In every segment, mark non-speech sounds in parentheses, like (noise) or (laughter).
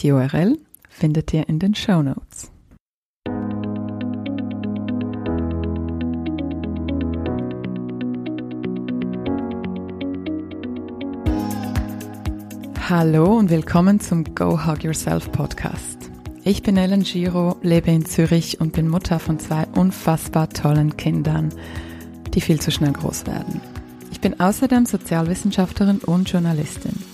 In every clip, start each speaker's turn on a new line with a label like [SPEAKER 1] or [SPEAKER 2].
[SPEAKER 1] Die URL findet ihr in den Show Notes. Hallo und willkommen zum Go Hug Yourself Podcast. Ich bin Ellen Giro, lebe in Zürich und bin Mutter von zwei unfassbar tollen Kindern, die viel zu schnell groß werden. Ich bin außerdem Sozialwissenschaftlerin und Journalistin.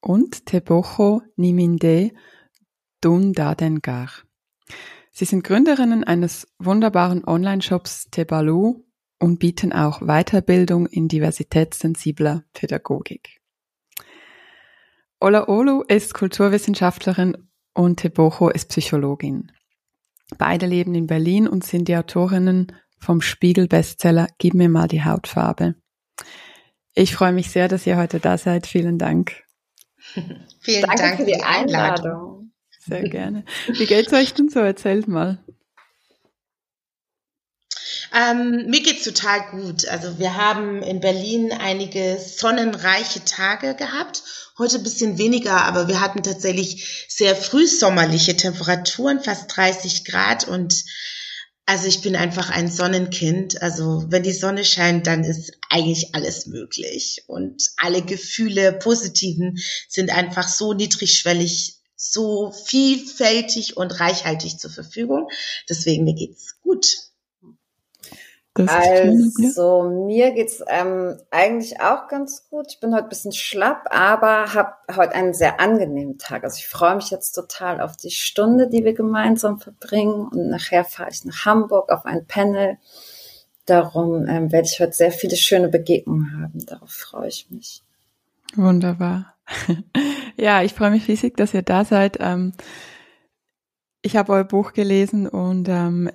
[SPEAKER 1] und Tebocho Niminde Dundadengar. Sie sind Gründerinnen eines wunderbaren Online-Shops Tebalu und bieten auch Weiterbildung in diversitätssensibler Pädagogik. Ola Olu ist Kulturwissenschaftlerin und Tebocho ist Psychologin. Beide leben in Berlin und sind die Autorinnen vom Spiegel-Bestseller Gib mir mal die Hautfarbe. Ich freue mich sehr, dass ihr heute da seid. Vielen Dank. (laughs)
[SPEAKER 2] Vielen Danke Dank für die Einladung.
[SPEAKER 1] Sehr gerne. Wie geht's euch denn so? Erzählt mal.
[SPEAKER 2] Ähm, mir geht's total gut. Also wir haben in Berlin einige sonnenreiche Tage gehabt. Heute ein bisschen weniger, aber wir hatten tatsächlich sehr frühsommerliche Temperaturen, fast 30 Grad und also ich bin einfach ein Sonnenkind. Also wenn die Sonne scheint, dann ist eigentlich alles möglich. Und alle Gefühle, positiven, sind einfach so niedrigschwellig, so vielfältig und reichhaltig zur Verfügung. Deswegen mir geht's gut.
[SPEAKER 3] Also mir geht's ähm, eigentlich auch ganz gut. Ich bin heute ein bisschen schlapp, aber habe heute einen sehr angenehmen Tag. Also ich freue mich jetzt total auf die Stunde, die wir gemeinsam verbringen. Und nachher fahre ich nach Hamburg auf ein Panel. Darum ähm, werde ich heute sehr viele schöne Begegnungen haben. Darauf freue ich mich.
[SPEAKER 1] Wunderbar. (laughs) ja, ich freue mich riesig, dass ihr da seid. Ähm, ich habe euer Buch gelesen und ähm,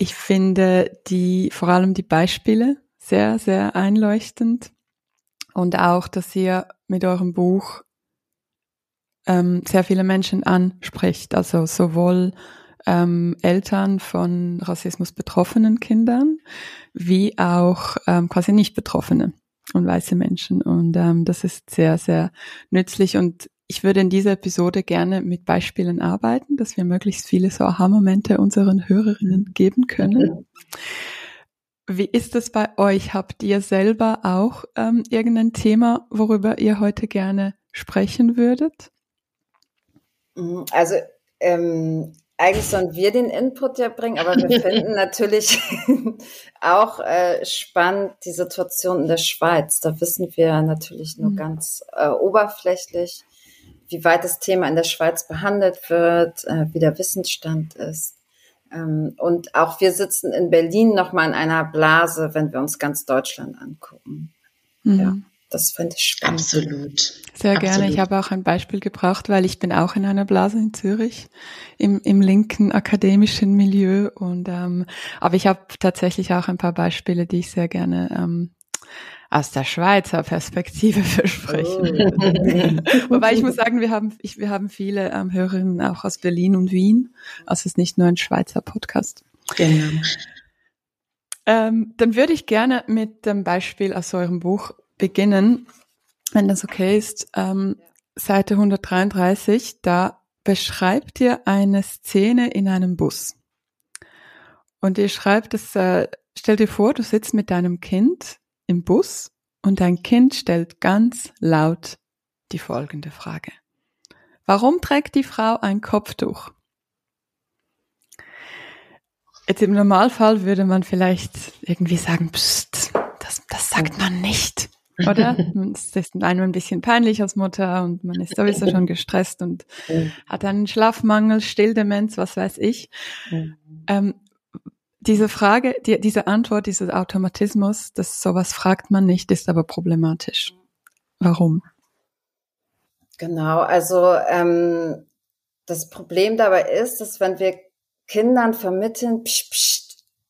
[SPEAKER 1] ich finde die, vor allem die Beispiele sehr, sehr einleuchtend. Und auch, dass ihr mit eurem Buch ähm, sehr viele Menschen anspricht, also sowohl ähm, Eltern von Rassismus betroffenen Kindern wie auch ähm, quasi nicht Betroffene und weiße Menschen. Und ähm, das ist sehr, sehr nützlich. Und ich würde in dieser Episode gerne mit Beispielen arbeiten, dass wir möglichst viele so Aha-Momente unseren Hörerinnen geben können. Wie ist es bei euch? Habt ihr selber auch ähm, irgendein Thema, worüber ihr heute gerne sprechen würdet?
[SPEAKER 3] Also ähm, eigentlich sollen wir den Input ja bringen, aber wir (laughs) finden natürlich (laughs) auch äh, spannend die Situation in der Schweiz. Da wissen wir natürlich nur mhm. ganz äh, oberflächlich wie weit das Thema in der Schweiz behandelt wird, äh, wie der Wissensstand ist. Ähm, und auch wir sitzen in Berlin nochmal in einer Blase, wenn wir uns ganz Deutschland angucken. Mhm. Ja, das finde ich spannend.
[SPEAKER 2] Absolut.
[SPEAKER 1] Sehr
[SPEAKER 2] Absolut.
[SPEAKER 1] gerne. Ich habe auch ein Beispiel gebracht, weil ich bin auch in einer Blase in Zürich im, im linken akademischen Milieu und ähm, aber ich habe tatsächlich auch ein paar Beispiele, die ich sehr gerne ähm, aus der Schweizer Perspektive (laughs) versprechen. Oh. (laughs) Wobei ich muss sagen, wir haben, ich, wir haben viele ähm, Hörerinnen auch aus Berlin und Wien. Also es ist nicht nur ein Schweizer Podcast.
[SPEAKER 2] Genau.
[SPEAKER 1] Ähm, dann würde ich gerne mit dem Beispiel aus eurem Buch beginnen, wenn das okay ist. Ähm, Seite 133, da beschreibt ihr eine Szene in einem Bus. Und ihr schreibt es, äh, stell dir vor, du sitzt mit deinem Kind im Bus und dein Kind stellt ganz laut die folgende Frage. Warum trägt die Frau ein Kopftuch? Jetzt im Normalfall würde man vielleicht irgendwie sagen, Psst, das, das sagt man nicht, oder? (laughs) Es ist einem ein bisschen peinlich als Mutter und man ist sowieso schon gestresst und hat einen Schlafmangel, Stilldemenz, was weiß ich. Ähm, diese Frage, die, diese Antwort, dieses Automatismus, dass sowas fragt man nicht, ist aber problematisch. Warum?
[SPEAKER 3] Genau, also ähm, das Problem dabei ist, dass wenn wir Kindern vermitteln, psch, psch,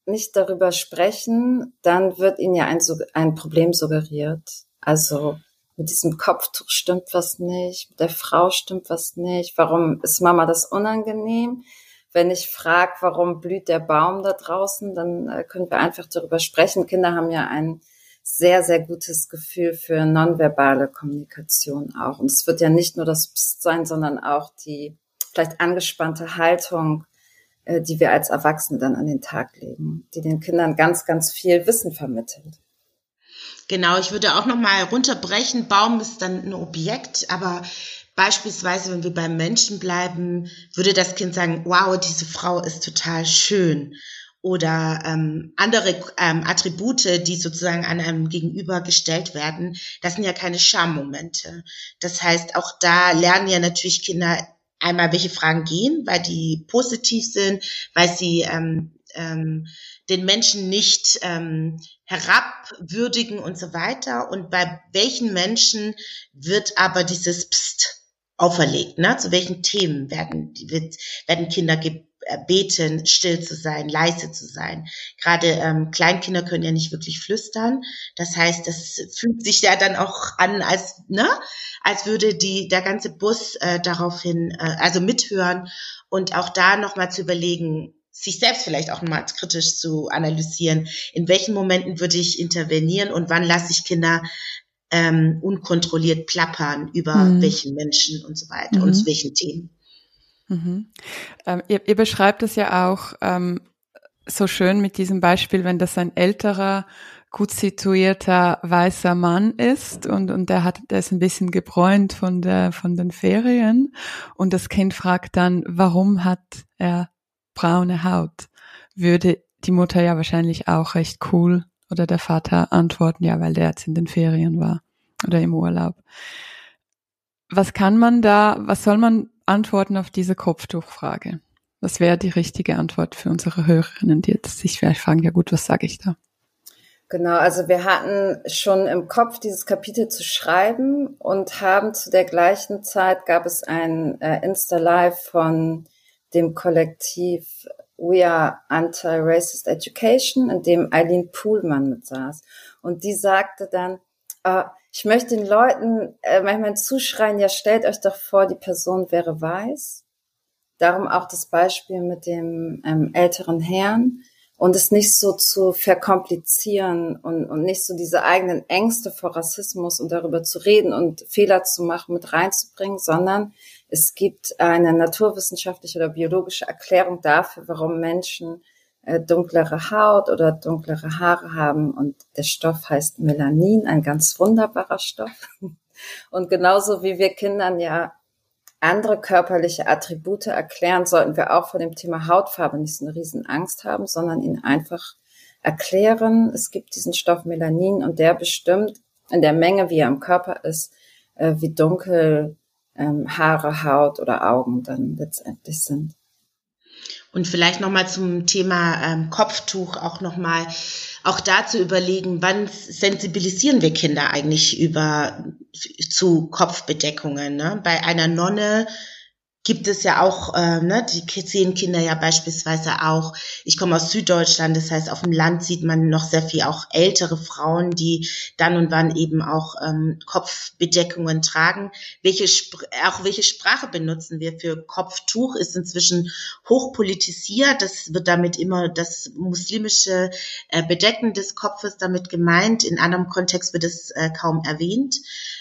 [SPEAKER 3] nicht darüber sprechen, dann wird ihnen ja ein, ein Problem suggeriert. Also mit diesem Kopftuch stimmt was nicht, mit der Frau stimmt was nicht, warum ist Mama das unangenehm? Wenn ich frage, warum blüht der Baum da draußen, dann äh, können wir einfach darüber sprechen. Kinder haben ja ein sehr, sehr gutes Gefühl für nonverbale Kommunikation auch. Und es wird ja nicht nur das Psst sein, sondern auch die vielleicht angespannte Haltung, äh, die wir als Erwachsene dann an den Tag legen, die den Kindern ganz, ganz viel Wissen vermittelt.
[SPEAKER 2] Genau, ich würde auch noch mal runterbrechen. Baum ist dann ein Objekt, aber Beispielsweise, wenn wir beim Menschen bleiben, würde das Kind sagen, wow, diese Frau ist total schön. Oder ähm, andere ähm, Attribute, die sozusagen an einem Gegenüber gestellt werden, das sind ja keine Schammomente. Das heißt, auch da lernen ja natürlich Kinder einmal, welche Fragen gehen, weil die positiv sind, weil sie ähm, ähm, den Menschen nicht ähm, herabwürdigen und so weiter. Und bei welchen Menschen wird aber dieses Psst auferlegt. Ne? Zu welchen Themen werden, wird, werden Kinder gebeten, still zu sein, leise zu sein. Gerade ähm, Kleinkinder können ja nicht wirklich flüstern. Das heißt, das fühlt sich ja dann auch an, als ne, als würde die der ganze Bus äh, daraufhin, äh, also mithören und auch da nochmal zu überlegen, sich selbst vielleicht auch mal kritisch zu analysieren, in welchen Momenten würde ich intervenieren und wann lasse ich Kinder ähm, unkontrolliert plappern über mhm. welchen Menschen und so weiter mhm. und zu welchen Themen.
[SPEAKER 1] Mhm. Ähm, ihr, ihr, beschreibt es ja auch ähm, so schön mit diesem Beispiel, wenn das ein älterer, gut situierter weißer Mann ist und, und der hat, der ist ein bisschen gebräunt von der, von den Ferien und das Kind fragt dann, warum hat er braune Haut? Würde die Mutter ja wahrscheinlich auch recht cool oder der Vater antworten, ja, weil der jetzt in den Ferien war oder im Urlaub. Was kann man da, was soll man antworten auf diese Kopftuchfrage? Was wäre die richtige Antwort für unsere Hörerinnen, die jetzt sich vielleicht fragen, ja gut, was sage ich da?
[SPEAKER 3] Genau, also wir hatten schon im Kopf dieses Kapitel zu schreiben und haben zu der gleichen Zeit gab es ein äh, Insta-Live von dem Kollektiv We Are Anti-Racist Education, in dem Eileen Poolmann mit saß. Und die sagte dann, äh, ich möchte den Leuten äh, manchmal zuschreien, ja, stellt euch doch vor, die Person wäre weiß. Darum auch das Beispiel mit dem ähm, älteren Herrn und es nicht so zu verkomplizieren und, und nicht so diese eigenen Ängste vor Rassismus und darüber zu reden und Fehler zu machen mit reinzubringen, sondern es gibt eine naturwissenschaftliche oder biologische Erklärung dafür, warum Menschen äh, dunklere Haut oder dunklere Haare haben. Und der Stoff heißt Melanin, ein ganz wunderbarer Stoff. (laughs) Und genauso wie wir Kindern ja andere körperliche Attribute erklären, sollten wir auch vor dem Thema Hautfarbe nicht so eine riesen Angst haben, sondern ihnen einfach erklären, es gibt diesen Stoff Melanin und der bestimmt in der Menge, wie er im Körper ist, äh, wie dunkel ähm, Haare, Haut oder Augen dann letztendlich sind.
[SPEAKER 2] Und vielleicht nochmal zum Thema ähm, Kopftuch auch nochmal, auch da zu überlegen, wann sensibilisieren wir Kinder eigentlich über, zu Kopfbedeckungen. Ne? Bei einer Nonne gibt es ja auch, äh, ne, die sehen Kinder ja beispielsweise auch, ich komme aus Süddeutschland, das heißt, auf dem Land sieht man noch sehr viel auch ältere Frauen, die dann und wann eben auch ähm, Kopfbedeckungen tragen. Welche, auch welche Sprache benutzen wir für Kopftuch, ist inzwischen hochpolitisiert. Das wird damit immer das muslimische äh, Bedecken des Kopfes damit gemeint. In anderem Kontext wird es äh, kaum erwähnt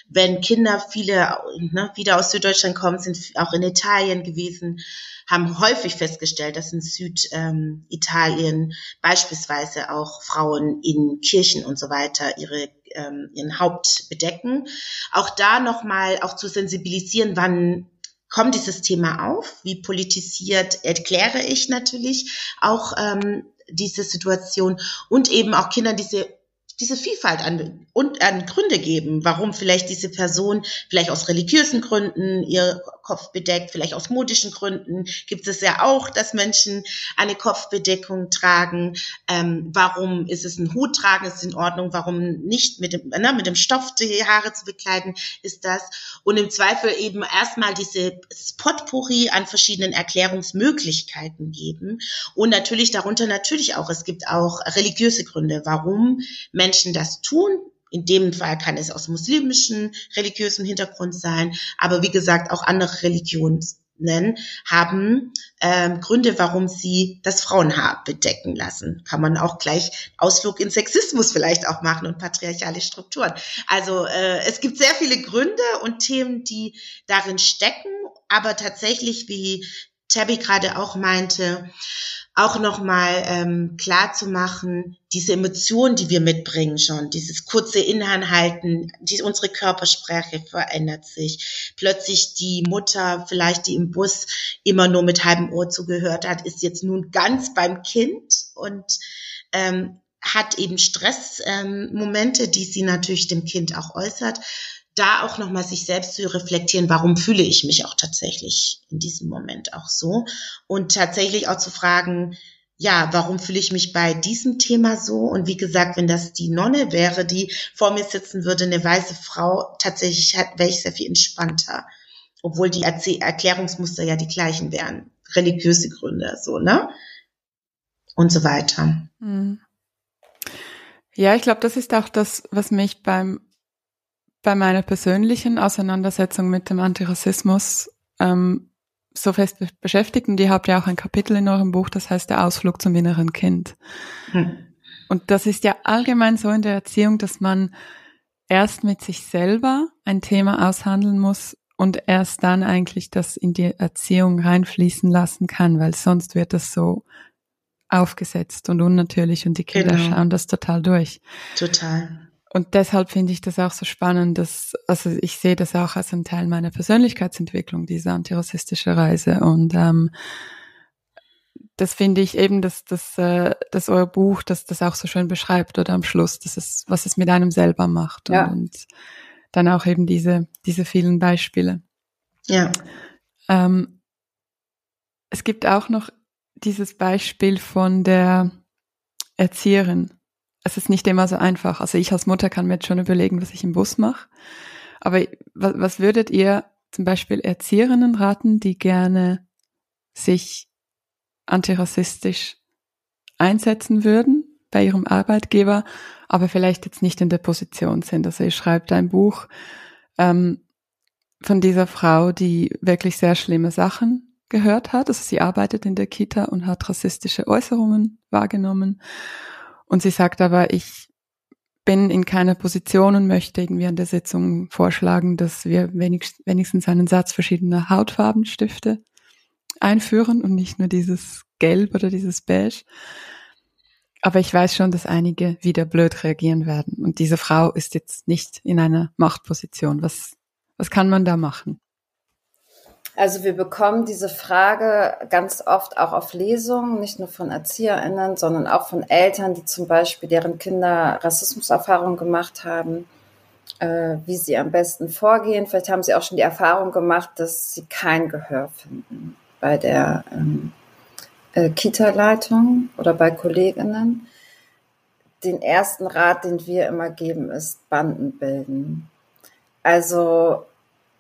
[SPEAKER 2] wenn Kinder, viele ne, wieder aus Süddeutschland kommen, sind auch in Italien gewesen, haben häufig festgestellt, dass in Süditalien beispielsweise auch Frauen in Kirchen und so weiter ihre ähm, ihren Haupt bedecken. Auch da nochmal auch zu sensibilisieren, wann kommt dieses Thema auf, wie politisiert erkläre ich natürlich auch ähm, diese Situation und eben auch Kindern diese diese Vielfalt an, und an Gründe geben, warum vielleicht diese Person vielleicht aus religiösen Gründen ihr Kopf bedeckt, vielleicht aus modischen Gründen gibt es ja auch, dass Menschen eine Kopfbedeckung tragen. Ähm, warum ist es ein Hut tragen, ist in Ordnung, warum nicht mit dem, ne, mit dem Stoff die Haare zu bekleiden, ist das. Und im Zweifel eben erstmal diese Potpourri an verschiedenen Erklärungsmöglichkeiten geben. Und natürlich darunter natürlich auch, es gibt auch religiöse Gründe, warum Menschen das tun, in dem Fall kann es aus muslimischem religiösem Hintergrund sein, aber wie gesagt auch andere Religionen haben ähm, Gründe, warum sie das Frauenhaar bedecken lassen. Kann man auch gleich Ausflug in Sexismus vielleicht auch machen und patriarchale Strukturen. Also äh, es gibt sehr viele Gründe und Themen, die darin stecken, aber tatsächlich, wie Tabby gerade auch meinte, auch nochmal ähm, klar zu machen, diese Emotionen, die wir mitbringen schon, dieses kurze Inhalten, die, unsere Körpersprache verändert sich. Plötzlich die Mutter, vielleicht die im Bus immer nur mit halbem Ohr zugehört hat, ist jetzt nun ganz beim Kind und ähm, hat eben Stressmomente, ähm, die sie natürlich dem Kind auch äußert da auch nochmal sich selbst zu reflektieren, warum fühle ich mich auch tatsächlich in diesem Moment auch so und tatsächlich auch zu fragen, ja, warum fühle ich mich bei diesem Thema so? Und wie gesagt, wenn das die Nonne wäre, die vor mir sitzen würde, eine weiße Frau, tatsächlich wäre ich sehr viel entspannter. Obwohl die Erklärungsmuster ja die gleichen wären. Religiöse Gründe, so, ne? Und so weiter. Hm.
[SPEAKER 1] Ja, ich glaube, das ist auch das, was mich beim bei meiner persönlichen Auseinandersetzung mit dem Antirassismus ähm, so fest beschäftigt und ihr habt ja auch ein Kapitel in eurem Buch, das heißt der Ausflug zum inneren Kind. Hm. Und das ist ja allgemein so in der Erziehung, dass man erst mit sich selber ein Thema aushandeln muss und erst dann eigentlich das in die Erziehung reinfließen lassen kann, weil sonst wird das so aufgesetzt und unnatürlich und die Kinder genau. schauen das total durch.
[SPEAKER 2] Total.
[SPEAKER 1] Und deshalb finde ich das auch so spannend, dass, also ich sehe das auch als ein Teil meiner Persönlichkeitsentwicklung, diese antirassistische Reise. Und ähm, das finde ich eben, dass, dass, äh, dass euer Buch, dass das auch so schön beschreibt oder am Schluss, dass es, was es mit einem selber macht. Ja. Und, und dann auch eben diese, diese vielen Beispiele.
[SPEAKER 2] Ja.
[SPEAKER 1] Ähm, es gibt auch noch dieses Beispiel von der Erzieherin es ist nicht immer so einfach. Also ich als Mutter kann mir jetzt schon überlegen, was ich im Bus mache. Aber was, was würdet ihr zum Beispiel Erzieherinnen raten, die gerne sich antirassistisch einsetzen würden bei ihrem Arbeitgeber, aber vielleicht jetzt nicht in der Position sind. Also ihr schreibt ein Buch ähm, von dieser Frau, die wirklich sehr schlimme Sachen gehört hat. Also sie arbeitet in der Kita und hat rassistische Äußerungen wahrgenommen. Und sie sagt aber, ich bin in keiner Position und möchte irgendwie an der Sitzung vorschlagen, dass wir wenigstens einen Satz verschiedener Hautfarbenstifte einführen und nicht nur dieses Gelb oder dieses Beige. Aber ich weiß schon, dass einige wieder blöd reagieren werden. Und diese Frau ist jetzt nicht in einer Machtposition. Was, was kann man da machen?
[SPEAKER 3] Also wir bekommen diese Frage ganz oft auch auf Lesungen, nicht nur von ErzieherInnen, sondern auch von Eltern, die zum Beispiel deren Kinder Rassismuserfahrungen gemacht haben, äh, wie sie am besten vorgehen. Vielleicht haben sie auch schon die Erfahrung gemacht, dass sie kein Gehör finden bei der ähm, äh, Kita-Leitung oder bei Kolleginnen. Den ersten Rat, den wir immer geben, ist Banden bilden. Also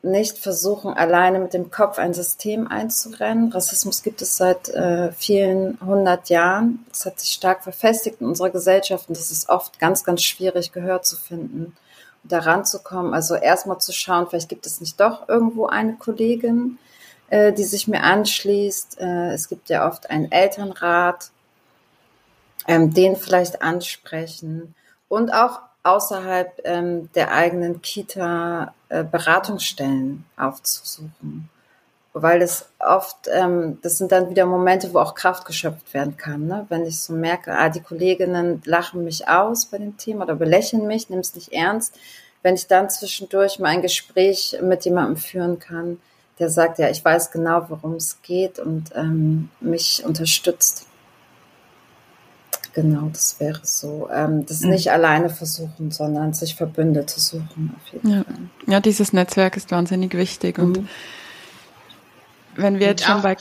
[SPEAKER 3] nicht versuchen, alleine mit dem Kopf ein System einzurennen. Rassismus gibt es seit äh, vielen hundert Jahren. Es hat sich stark verfestigt in unserer Gesellschaft und es ist oft ganz, ganz schwierig, Gehör zu finden und da ranzukommen. Also erstmal zu schauen, vielleicht gibt es nicht doch irgendwo eine Kollegin, äh, die sich mir anschließt. Äh, es gibt ja oft einen Elternrat, ähm, den vielleicht ansprechen und auch außerhalb ähm, der eigenen Kita Beratungsstellen aufzusuchen. Weil das oft, ähm, das sind dann wieder Momente, wo auch Kraft geschöpft werden kann. Ne? Wenn ich so merke, ah, die Kolleginnen lachen mich aus bei dem Thema oder belächeln mich, nimm es nicht ernst. Wenn ich dann zwischendurch mal ein Gespräch mit jemandem führen kann, der sagt, ja, ich weiß genau, worum es geht und ähm, mich unterstützt. Genau, das wäre so. Ähm, das mhm. nicht alleine versuchen, sondern sich Verbündete suchen.
[SPEAKER 1] ja. ja, dieses Netzwerk ist wahnsinnig wichtig. Mhm. Und wenn wir jetzt schon bei.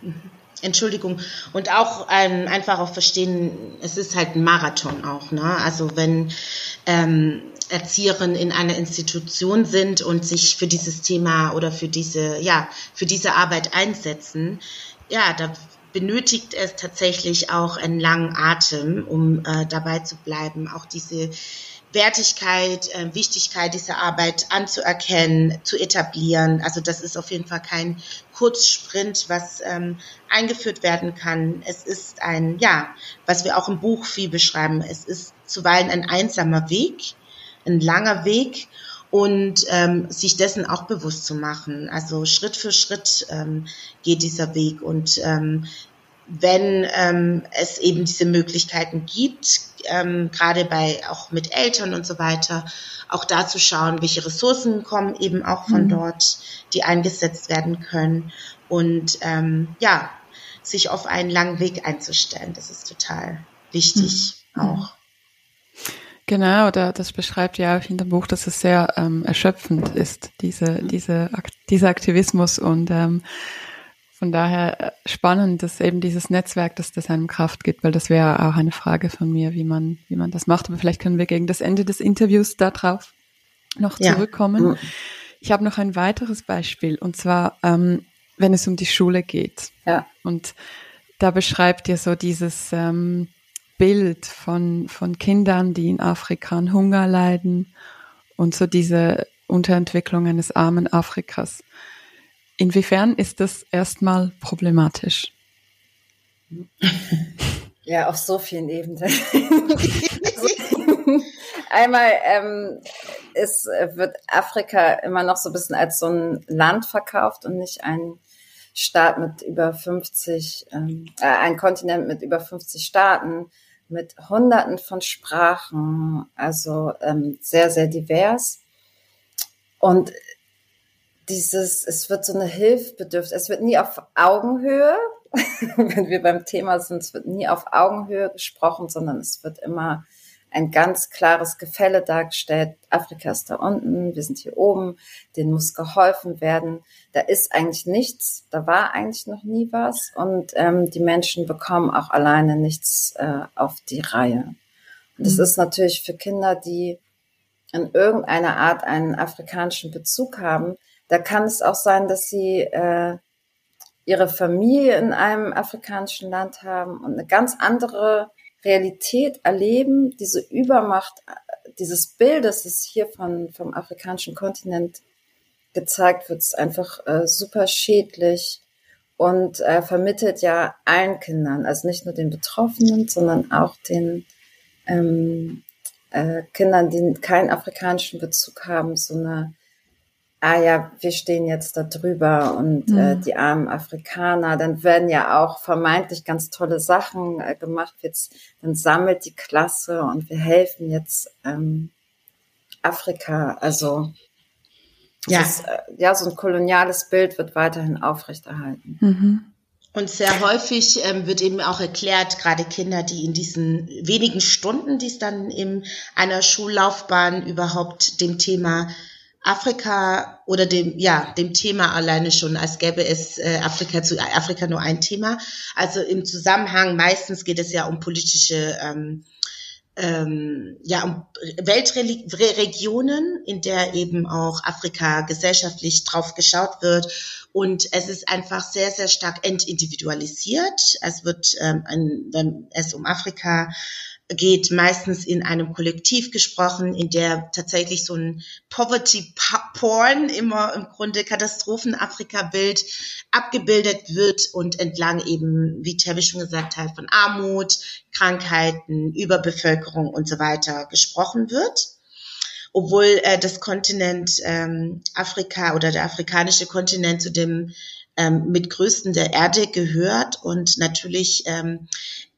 [SPEAKER 2] Mhm. Entschuldigung. Und auch ähm, einfach auch verstehen, es ist halt ein Marathon auch. Ne? Also wenn ähm, Erzieherinnen in einer Institution sind und sich für dieses Thema oder für diese, ja, für diese Arbeit einsetzen, ja, da benötigt es tatsächlich auch einen langen Atem, um äh, dabei zu bleiben, auch diese Wertigkeit, äh, Wichtigkeit dieser Arbeit anzuerkennen, zu etablieren. Also das ist auf jeden Fall kein Kurzsprint, was ähm, eingeführt werden kann. Es ist ein, ja, was wir auch im Buch viel beschreiben, es ist zuweilen ein einsamer Weg, ein langer Weg und ähm, sich dessen auch bewusst zu machen. Also Schritt für Schritt ähm, geht dieser Weg und ähm, wenn ähm, es eben diese Möglichkeiten gibt, ähm, gerade bei auch mit Eltern und so weiter, auch da zu schauen, welche Ressourcen kommen eben auch von mhm. dort, die eingesetzt werden können und ähm, ja, sich auf einen langen Weg einzustellen. Das ist total wichtig mhm. auch.
[SPEAKER 1] Genau, da, das beschreibt ja auch in dem Buch, dass es sehr ähm, erschöpfend ist, diese, diese, dieser Aktivismus und ähm, von daher äh, spannend, dass eben dieses Netzwerk, dass das einem Kraft gibt, weil das wäre auch eine Frage von mir, wie man, wie man das macht. Aber vielleicht können wir gegen das Ende des Interviews darauf noch zurückkommen. Ja. Ich habe noch ein weiteres Beispiel und zwar, ähm, wenn es um die Schule geht. Ja. Und da beschreibt ihr so dieses ähm, Bild von, von Kindern, die in Afrika an Hunger leiden und so diese Unterentwicklung eines armen Afrikas. Inwiefern ist das erstmal problematisch?
[SPEAKER 3] Ja, auf so vielen Ebenen. (laughs) einmal ähm, ist, wird Afrika immer noch so ein bisschen als so ein Land verkauft und nicht ein Staat mit über 50, ähm, äh, ein Kontinent mit über 50 Staaten mit Hunderten von Sprachen, also ähm, sehr, sehr divers. Und dieses, es wird so eine Hilfbedürfnis, es wird nie auf Augenhöhe, (laughs) wenn wir beim Thema sind, es wird nie auf Augenhöhe gesprochen, sondern es wird immer ein ganz klares Gefälle dargestellt. Afrika ist da unten, wir sind hier oben, denen muss geholfen werden. Da ist eigentlich nichts, da war eigentlich noch nie was und ähm, die Menschen bekommen auch alleine nichts äh, auf die Reihe. Und das mhm. ist natürlich für Kinder, die in irgendeiner Art einen afrikanischen Bezug haben, da kann es auch sein, dass sie äh, ihre Familie in einem afrikanischen Land haben und eine ganz andere Realität erleben, diese Übermacht dieses Bildes, das hier von, vom afrikanischen Kontinent gezeigt wird, ist einfach äh, super schädlich und äh, vermittelt ja allen Kindern, also nicht nur den Betroffenen, sondern auch den ähm, äh, Kindern, die keinen afrikanischen Bezug haben, so eine ah ja, wir stehen jetzt da drüber und mhm. äh, die armen Afrikaner, dann werden ja auch vermeintlich ganz tolle Sachen äh, gemacht. Jetzt, dann sammelt die Klasse und wir helfen jetzt ähm, Afrika. Also ja. Ist, äh, ja, so ein koloniales Bild wird weiterhin aufrechterhalten. Mhm.
[SPEAKER 2] Und sehr häufig ähm, wird eben auch erklärt, gerade Kinder, die in diesen wenigen Stunden, die es dann in einer Schullaufbahn überhaupt dem Thema Afrika oder dem, ja, dem Thema alleine schon, als gäbe es äh, Afrika zu Afrika nur ein Thema. Also im Zusammenhang, meistens geht es ja um politische, ähm, ähm, ja, um Weltregionen, in der eben auch Afrika gesellschaftlich drauf geschaut wird. Und es ist einfach sehr, sehr stark entindividualisiert. Es wird, ähm, ein, wenn es um Afrika geht meistens in einem Kollektiv gesprochen, in der tatsächlich so ein Poverty Porn immer im Grunde Katastrophen-Afrika-Bild abgebildet wird und entlang eben, wie Terry schon gesagt hat, von Armut, Krankheiten, Überbevölkerung und so weiter gesprochen wird. Obwohl äh, das Kontinent ähm, Afrika oder der afrikanische Kontinent zu dem ähm, mit größten der Erde gehört und natürlich ähm, äh,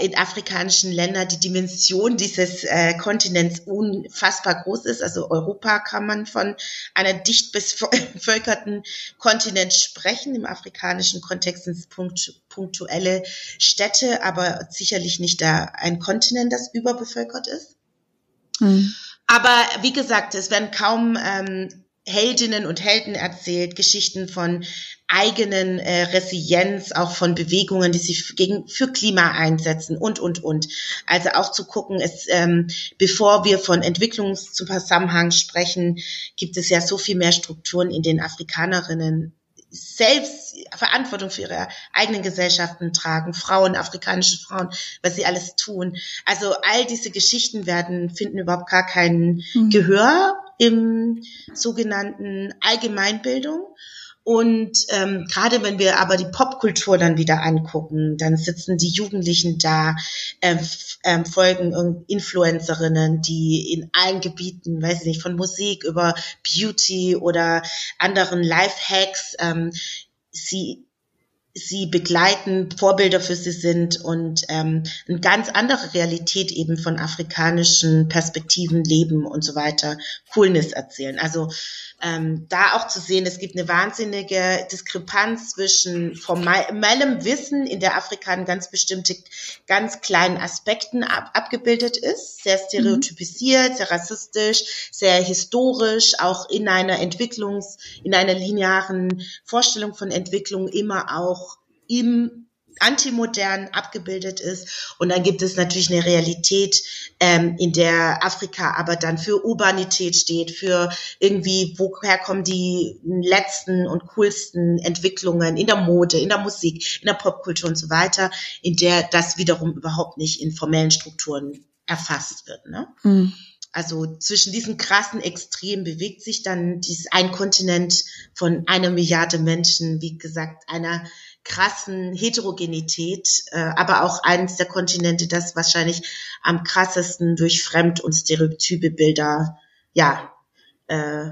[SPEAKER 2] in afrikanischen Ländern die Dimension dieses äh, Kontinents unfassbar groß ist. Also Europa kann man von einer dicht bevölkerten Kontinent sprechen. Im afrikanischen Kontext sind es punktuelle Städte, aber sicherlich nicht da ein Kontinent, das überbevölkert ist. Mhm. Aber wie gesagt, es werden kaum ähm, Heldinnen und Helden erzählt, Geschichten von eigenen äh, Resilienz, auch von Bewegungen, die sich gegen für Klima einsetzen und und und. Also auch zu gucken, es, ähm, bevor wir von Entwicklungszusammenhang sprechen, gibt es ja so viel mehr Strukturen, in den Afrikanerinnen selbst Verantwortung für ihre eigenen Gesellschaften tragen, Frauen, afrikanische Frauen, was sie alles tun. Also all diese Geschichten werden, finden überhaupt gar kein mhm. Gehör im sogenannten Allgemeinbildung. Und ähm, gerade wenn wir aber die Popkultur dann wieder angucken, dann sitzen die Jugendlichen da, ähm, ähm, folgen Influencerinnen, die in allen Gebieten, weiß ich nicht, von Musik über Beauty oder anderen Lifehacks, ähm, sie sie begleiten, Vorbilder für sie sind und ähm, eine ganz andere Realität eben von afrikanischen Perspektiven, Leben und so weiter, Coolness erzählen. Also ähm, da auch zu sehen, es gibt eine wahnsinnige Diskrepanz zwischen formellem Wissen, in der Afrika in ganz bestimmte, ganz kleinen Aspekten ab, abgebildet ist, sehr stereotypisiert, mhm. sehr rassistisch, sehr historisch, auch in einer Entwicklungs-, in einer linearen Vorstellung von Entwicklung immer auch im antimodern abgebildet ist. Und dann gibt es natürlich eine Realität, ähm, in der Afrika aber dann für Urbanität steht, für irgendwie, woher kommen die letzten und coolsten Entwicklungen in der Mode, in der Musik, in der Popkultur und so weiter, in der das wiederum überhaupt nicht in formellen Strukturen erfasst wird. Ne? Mhm. Also zwischen diesen krassen Extremen bewegt sich dann dieses ein Kontinent von einer Milliarde Menschen, wie gesagt, einer krassen Heterogenität, äh, aber auch eines der Kontinente, das wahrscheinlich am krassesten durch Fremd- und stereotype Bilder, ja, äh,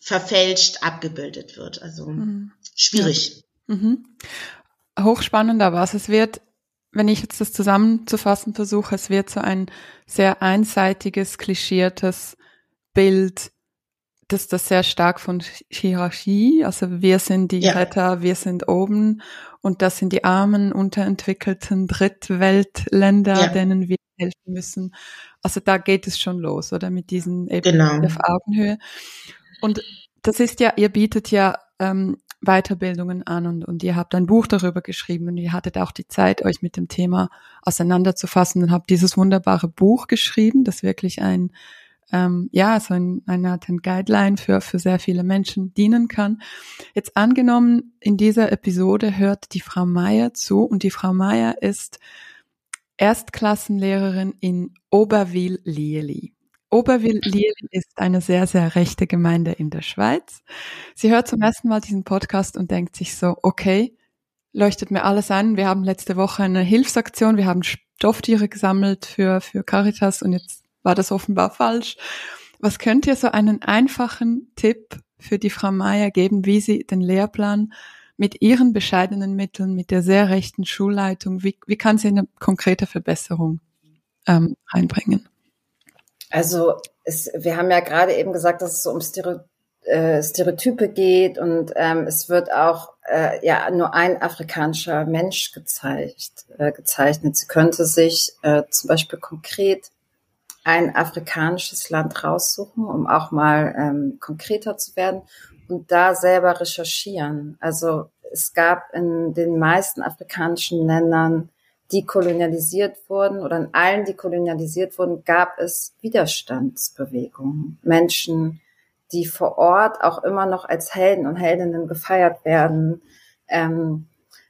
[SPEAKER 2] verfälscht abgebildet wird. Also mhm. schwierig.
[SPEAKER 1] Ja. Mhm. Hochspannend, aber es wird, wenn ich jetzt das zusammenzufassen versuche, es wird so ein sehr einseitiges, klischiertes Bild dass das sehr stark von Hierarchie, also wir sind die ja. Retter, wir sind oben und das sind die armen, unterentwickelten Drittweltländer, ja. denen wir helfen müssen. Also da geht es schon los, oder mit diesen eben genau. auf Augenhöhe. Und das ist ja, ihr bietet ja ähm, Weiterbildungen an und, und ihr habt ein Buch darüber geschrieben und ihr hattet auch die Zeit, euch mit dem Thema auseinanderzufassen und habt dieses wunderbare Buch geschrieben, das wirklich ein ähm, ja, so ein, eine Art Guideline für, für sehr viele Menschen dienen kann. Jetzt angenommen, in dieser Episode hört die Frau Meier zu und die Frau Meier ist Erstklassenlehrerin in Oberwil-Lieli. Oberwil-Lieli ist eine sehr, sehr rechte Gemeinde in der Schweiz. Sie hört zum ersten Mal diesen Podcast und denkt sich so, okay, leuchtet mir alles ein. Wir haben letzte Woche eine Hilfsaktion, wir haben Stofftiere gesammelt für, für Caritas und jetzt war das offenbar falsch. Was könnt ihr so einen einfachen Tipp für die Frau Meier geben, wie sie den Lehrplan mit ihren bescheidenen Mitteln, mit der sehr rechten Schulleitung, wie, wie kann sie eine konkrete Verbesserung ähm, einbringen?
[SPEAKER 3] Also es, wir haben ja gerade eben gesagt, dass es so um äh, Stereotype geht und ähm, es wird auch äh, ja nur ein afrikanischer Mensch gezeigt, äh, gezeichnet. Sie könnte sich äh, zum Beispiel konkret ein afrikanisches Land raussuchen, um auch mal ähm, konkreter zu werden und da selber recherchieren. Also es gab in den meisten afrikanischen Ländern, die kolonialisiert wurden oder in allen, die kolonialisiert wurden, gab es Widerstandsbewegungen. Menschen, die vor Ort auch immer noch als Helden und Heldinnen gefeiert werden. Ähm,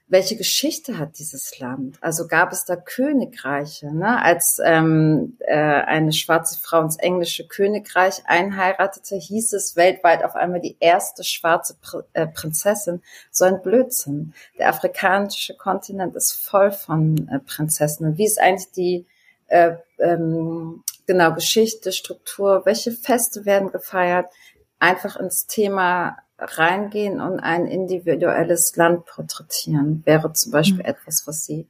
[SPEAKER 3] welche Geschichte hat dieses Land? Also gab es da Königreiche, ne? als ähm, äh, eine schwarze Frau ins englische Königreich einheiratete, hieß es weltweit auf einmal die erste schwarze Pr äh, Prinzessin. So ein Blödsinn. Der afrikanische Kontinent ist voll von äh, Prinzessinnen. Wie ist eigentlich die äh, ähm, genau Geschichte, Struktur? Welche Feste werden gefeiert? Einfach ins Thema reingehen und ein individuelles Land porträtieren, wäre zum Beispiel mhm. etwas, was sie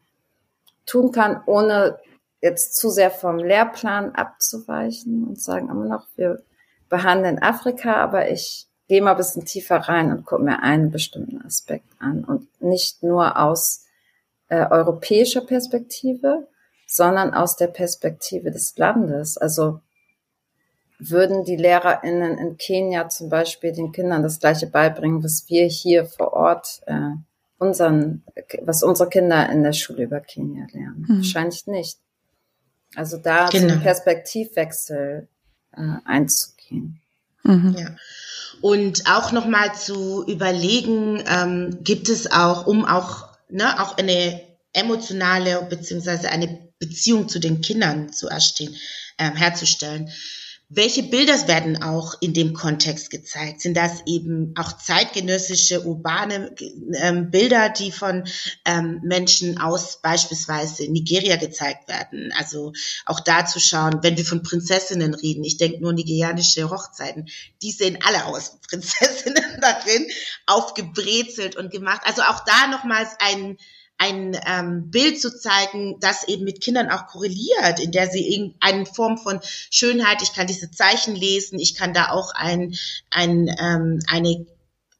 [SPEAKER 3] tun kann, ohne jetzt zu sehr vom Lehrplan abzuweichen und sagen immer noch, wir behandeln Afrika, aber ich gehe mal ein bisschen tiefer rein und gucke mir einen bestimmten Aspekt an und nicht nur aus äh, europäischer Perspektive, sondern aus der Perspektive des Landes. Also würden die LehrerInnen in Kenia zum Beispiel den Kindern das Gleiche beibringen, was wir hier vor Ort äh, unseren, was unsere Kinder in der Schule über Kenia lernen? Hm. Wahrscheinlich nicht. Also da genau. zum Perspektivwechsel äh, einzugehen.
[SPEAKER 2] Mhm. Ja. Und auch nochmal zu überlegen, ähm, gibt es auch, um auch, ne, auch eine emotionale beziehungsweise eine Beziehung zu den Kindern zu erstehen, ähm, herzustellen welche Bilder werden auch in dem Kontext gezeigt? Sind das eben auch zeitgenössische, urbane ähm, Bilder, die von ähm, Menschen aus beispielsweise Nigeria gezeigt werden? Also auch da zu schauen, wenn wir von Prinzessinnen reden, ich denke nur nigerianische Hochzeiten, die sehen alle aus, Prinzessinnen (laughs) darin, aufgebrezelt und gemacht. Also auch da nochmals ein ein ähm, Bild zu zeigen, das eben mit Kindern auch korreliert, in der sie irgendeine Form von Schönheit, ich kann diese Zeichen lesen, ich kann da auch ein, ein, ähm, eine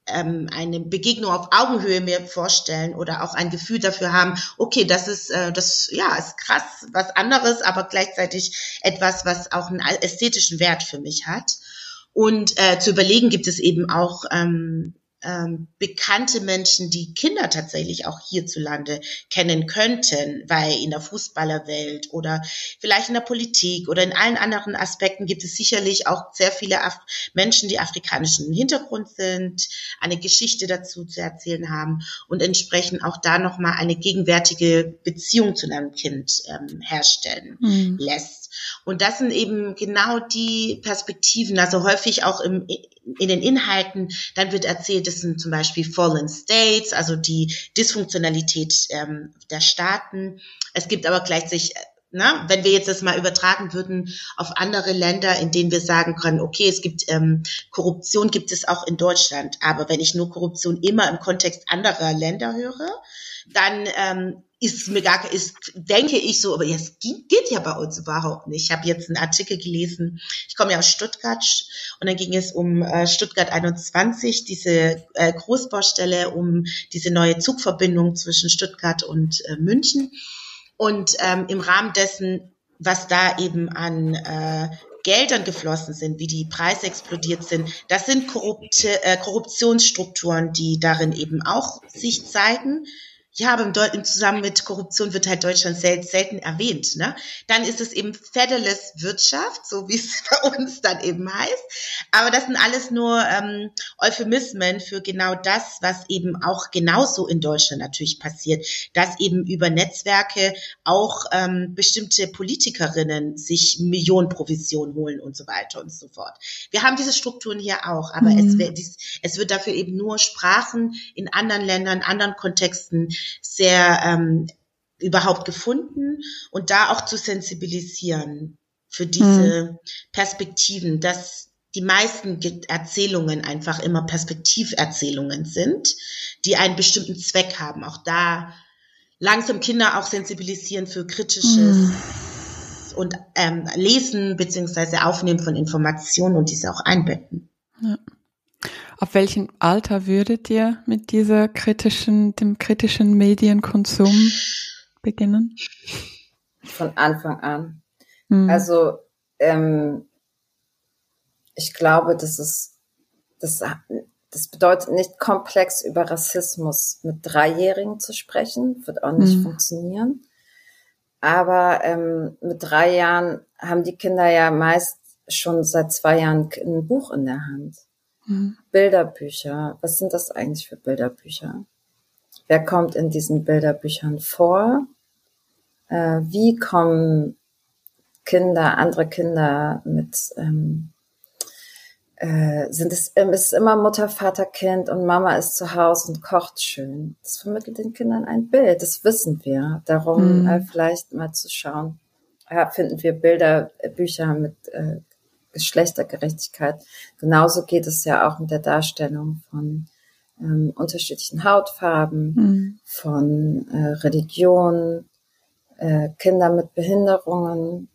[SPEAKER 2] ähm, eine Begegnung auf Augenhöhe mir vorstellen oder auch ein Gefühl dafür haben, okay, das ist äh, das ja ist krass, was anderes, aber gleichzeitig etwas, was auch einen ästhetischen Wert für mich hat. Und äh, zu überlegen gibt es eben auch ähm, ähm, bekannte Menschen, die Kinder tatsächlich auch hierzulande kennen könnten, weil in der Fußballerwelt oder vielleicht in der Politik oder in allen anderen Aspekten gibt es sicherlich auch sehr viele Af Menschen, die afrikanischen Hintergrund sind, eine Geschichte dazu zu erzählen haben und entsprechend auch da nochmal eine gegenwärtige Beziehung zu einem Kind ähm, herstellen mhm. lässt. Und das sind eben genau die Perspektiven, also häufig auch im, in den Inhalten, dann wird erzählt, das sind zum Beispiel Fallen States, also die Dysfunktionalität ähm, der Staaten. Es gibt aber gleichzeitig na, wenn wir jetzt das mal übertragen würden auf andere Länder, in denen wir sagen können, okay, es gibt ähm, Korruption, gibt es auch in Deutschland, aber wenn ich nur Korruption immer im Kontext anderer Länder höre, dann ähm, ist mir gar ist denke ich so, aber jetzt geht ja bei uns überhaupt nicht. Ich habe jetzt einen Artikel gelesen. Ich komme ja aus Stuttgart und dann ging es um äh, Stuttgart 21, diese äh, Großbaustelle, um diese neue Zugverbindung zwischen Stuttgart und äh, München. Und ähm, im Rahmen dessen, was da eben an äh, Geldern geflossen sind, wie die Preise explodiert sind, das sind korrupte, äh, Korruptionsstrukturen, die darin eben auch sich zeigen ja, aber im, Deu im Zusammen mit Korruption wird halt Deutschland sel selten erwähnt. Ne? Dann ist es eben Federless Wirtschaft, so wie es (laughs) bei uns dann eben heißt. Aber das sind alles nur ähm, Euphemismen für genau das, was eben auch genauso in Deutschland natürlich passiert, dass eben über Netzwerke auch ähm, bestimmte Politikerinnen sich Millionen Provisionen holen und so weiter und so fort. Wir haben diese Strukturen hier auch, aber mhm. es, es wird dafür eben nur Sprachen in anderen Ländern, anderen Kontexten sehr ähm, überhaupt gefunden und da auch zu sensibilisieren für diese mhm. Perspektiven, dass die meisten Erzählungen einfach immer Perspektiverzählungen sind, die einen bestimmten Zweck haben. Auch da langsam Kinder auch sensibilisieren für kritisches mhm. und ähm, Lesen beziehungsweise Aufnehmen von Informationen und diese auch einbetten. Ja.
[SPEAKER 1] Auf welchem Alter würdet ihr mit dieser kritischen, dem kritischen Medienkonsum beginnen?
[SPEAKER 3] Von Anfang an. Mhm. Also ähm, ich glaube, das ist, das, das bedeutet nicht komplex über Rassismus mit Dreijährigen zu sprechen, wird auch nicht mhm. funktionieren. Aber ähm, mit drei Jahren haben die Kinder ja meist schon seit zwei Jahren ein Buch in der Hand. Mhm. Bilderbücher. Was sind das eigentlich für Bilderbücher? Wer kommt in diesen Bilderbüchern vor? Äh, wie kommen Kinder, andere Kinder mit ähm, äh, sind es ähm, ist immer Mutter, Vater, Kind und Mama ist zu Hause und kocht schön. Das vermittelt den Kindern ein Bild, das wissen wir. Darum mhm. äh, vielleicht mal zu schauen, ja, finden wir Bilder, äh, Bücher mit äh, Geschlechtergerechtigkeit. Genauso geht es ja auch mit der Darstellung von ähm, unterschiedlichen Hautfarben, mhm. von äh, Religion, äh, Kinder mit Behinderungen,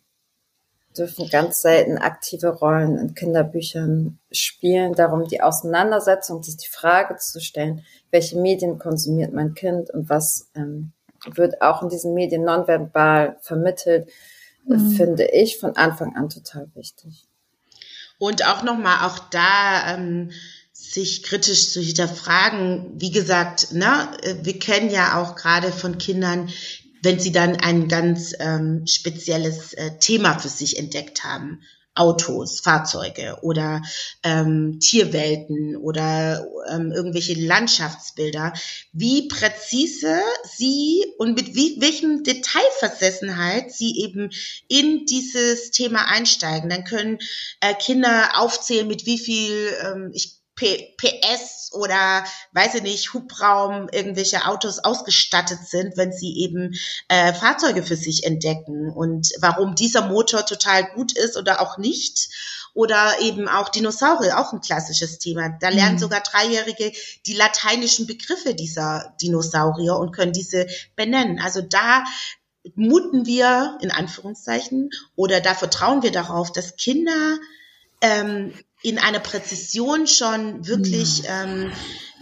[SPEAKER 3] dürfen ganz selten aktive Rollen in Kinderbüchern spielen. Darum die Auseinandersetzung, sich die Frage zu stellen, welche Medien konsumiert mein Kind und was ähm, wird auch in diesen Medien nonverbal vermittelt, mhm. finde ich von Anfang an total wichtig.
[SPEAKER 2] Und auch nochmal auch da ähm, sich kritisch zu hinterfragen. Wie gesagt, ne, wir kennen ja auch gerade von Kindern, wenn sie dann ein ganz ähm, spezielles äh, Thema für sich entdeckt haben. Autos, Fahrzeuge oder ähm, Tierwelten oder ähm, irgendwelche Landschaftsbilder, wie präzise sie und mit wie, welchem Detailversessenheit sie eben in dieses Thema einsteigen. Dann können äh, Kinder aufzählen, mit wie viel, ähm, ich P PS oder weiß ich nicht, Hubraum, irgendwelche Autos ausgestattet sind, wenn sie eben äh, Fahrzeuge für sich entdecken und warum dieser Motor total gut ist oder auch nicht. Oder eben auch Dinosaurier, auch ein klassisches Thema. Da lernen mhm. sogar Dreijährige die lateinischen Begriffe dieser Dinosaurier und können diese benennen. Also da muten wir in Anführungszeichen oder da vertrauen wir darauf, dass Kinder ähm, in einer Präzision schon wirklich ähm,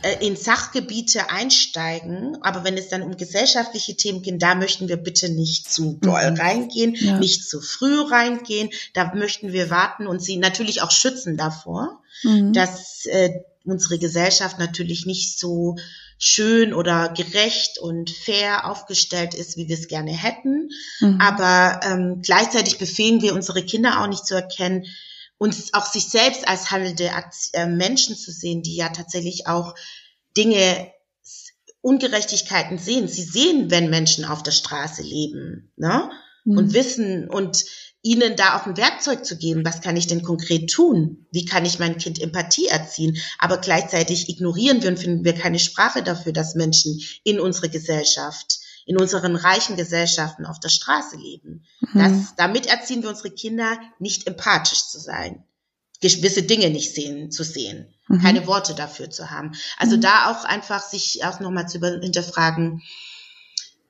[SPEAKER 2] äh, in Sachgebiete einsteigen. Aber wenn es dann um gesellschaftliche Themen geht, da möchten wir bitte nicht zu doll mhm. reingehen, ja. nicht zu früh reingehen. Da möchten wir warten und sie natürlich auch schützen davor, mhm. dass äh, unsere Gesellschaft natürlich nicht so schön oder gerecht und fair aufgestellt ist, wie wir es gerne hätten. Mhm. Aber ähm, gleichzeitig befehlen wir unsere Kinder auch nicht zu erkennen, und auch sich selbst als handelnde äh, Menschen zu sehen, die ja tatsächlich auch Dinge, Ungerechtigkeiten sehen. Sie sehen, wenn Menschen auf der Straße leben, ne? Mhm. Und wissen und ihnen da auch ein Werkzeug zu geben. Was kann ich denn konkret tun? Wie kann ich mein Kind Empathie erziehen? Aber gleichzeitig ignorieren wir und finden wir keine Sprache dafür, dass Menschen in unsere Gesellschaft in unseren reichen Gesellschaften auf der Straße leben. Mhm. Das, damit erziehen wir unsere Kinder, nicht empathisch zu sein, gewisse Dinge nicht sehen, zu sehen, mhm. keine Worte dafür zu haben. Also mhm. da auch einfach sich auch nochmal zu hinterfragen,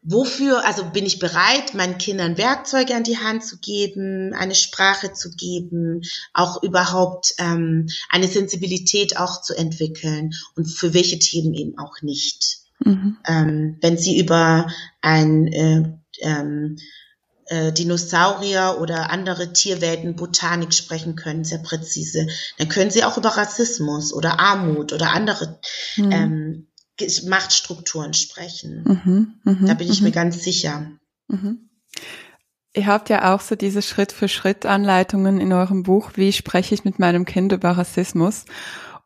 [SPEAKER 2] wofür, also bin ich bereit, meinen Kindern Werkzeuge an die Hand zu geben, eine Sprache zu geben, auch überhaupt ähm, eine Sensibilität auch zu entwickeln und für welche Themen eben auch nicht. Mhm. Ähm, wenn Sie über ein äh, ähm, äh, Dinosaurier oder andere Tierwelten, Botanik sprechen können, sehr präzise, dann können Sie auch über Rassismus oder Armut oder andere mhm. ähm, Machtstrukturen sprechen. Mhm, mh, da bin ich mir ganz sicher.
[SPEAKER 1] Mhm. Ihr habt ja auch so diese Schritt-für-Schritt-Anleitungen in eurem Buch, wie spreche ich mit meinem Kind über Rassismus.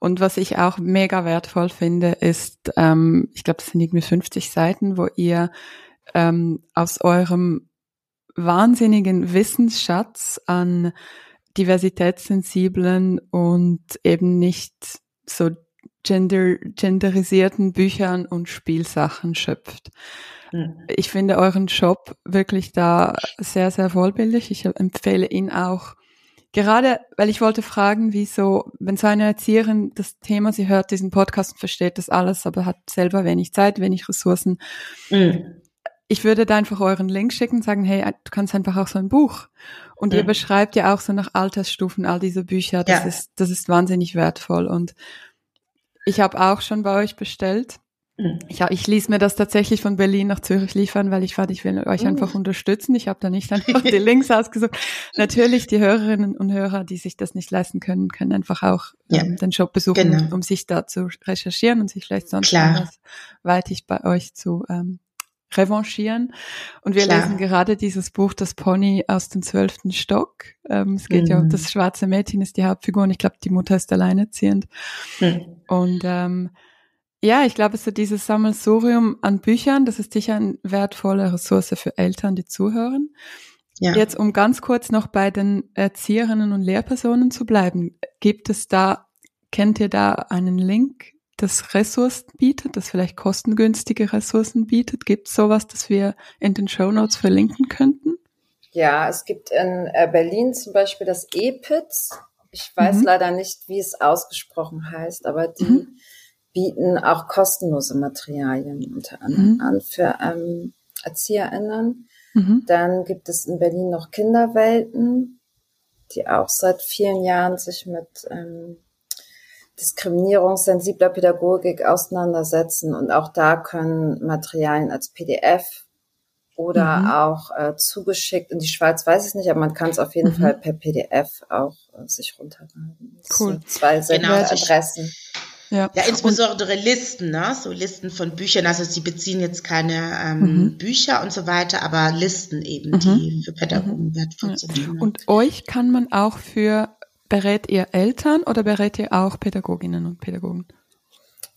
[SPEAKER 1] Und was ich auch mega wertvoll finde, ist, ähm, ich glaube, es sind irgendwie 50 Seiten, wo ihr ähm, aus eurem wahnsinnigen Wissensschatz an diversitätssensiblen und eben nicht so gender, genderisierten Büchern und Spielsachen schöpft. Mhm. Ich finde euren Job wirklich da sehr, sehr vollbildlich. Ich empfehle ihn auch Gerade, weil ich wollte fragen, wieso, wenn so eine Erzieherin das Thema, sie hört diesen Podcast und versteht das alles, aber hat selber wenig Zeit, wenig Ressourcen. Mhm. Ich würde da einfach euren Link schicken und sagen, hey, du kannst einfach auch so ein Buch. Und mhm. ihr beschreibt ja auch so nach Altersstufen all diese Bücher. Das ja. ist, das ist wahnsinnig wertvoll. Und ich habe auch schon bei euch bestellt. Mhm. Ich, ich ließ mir das tatsächlich von Berlin nach Zürich liefern, weil ich fand, ich will euch einfach mhm. unterstützen. Ich habe da nicht (laughs) einfach die Links ausgesucht. Natürlich, die Hörerinnen und Hörer, die sich das nicht leisten können, können einfach auch ja. ähm, den Shop besuchen, genau. um sich da zu recherchieren und sich vielleicht sonst weitig bei euch zu ähm, revanchieren. Und wir Klar. lesen gerade dieses Buch, das Pony aus dem zwölften Stock. Ähm, es geht mhm. ja um das schwarze Mädchen ist die Hauptfigur und ich glaube, die Mutter ist alleinerziehend. Mhm. Und ähm, ja, ich glaube, so dieses Sammelsurium an Büchern, das ist sicher eine wertvolle Ressource für Eltern, die zuhören. Ja. Jetzt, um ganz kurz noch bei den Erzieherinnen und Lehrpersonen zu bleiben, gibt es da, kennt ihr da einen Link, das Ressourcen bietet, das vielleicht kostengünstige Ressourcen bietet? Gibt es sowas, das wir in den Show Notes verlinken könnten?
[SPEAKER 3] Ja, es gibt in äh, Berlin zum Beispiel das EPITS. Ich weiß mhm. leider nicht, wie es ausgesprochen heißt, aber die mhm bieten auch kostenlose Materialien unter anderem mhm. an für ähm, ErzieherInnen. Mhm. Dann gibt es in Berlin noch Kinderwelten, die auch seit vielen Jahren sich mit ähm, diskriminierungssensibler Pädagogik auseinandersetzen und auch da können Materialien als PDF oder mhm. auch äh, zugeschickt. In die Schweiz weiß ich nicht, aber man kann es auf jeden mhm. Fall per PDF auch äh, sich runterladen.
[SPEAKER 1] Cool.
[SPEAKER 3] Zwei genau, Adressen.
[SPEAKER 2] Ja, ja insbesondere und, Listen, ne? so Listen von Büchern. Also sie beziehen jetzt keine ähm, mhm. Bücher und so weiter, aber Listen eben, mhm. die für Pädagogen mhm. wertvoll sind.
[SPEAKER 1] Ja. Und euch kann man auch für, berät ihr Eltern oder berät ihr auch Pädagoginnen und Pädagogen?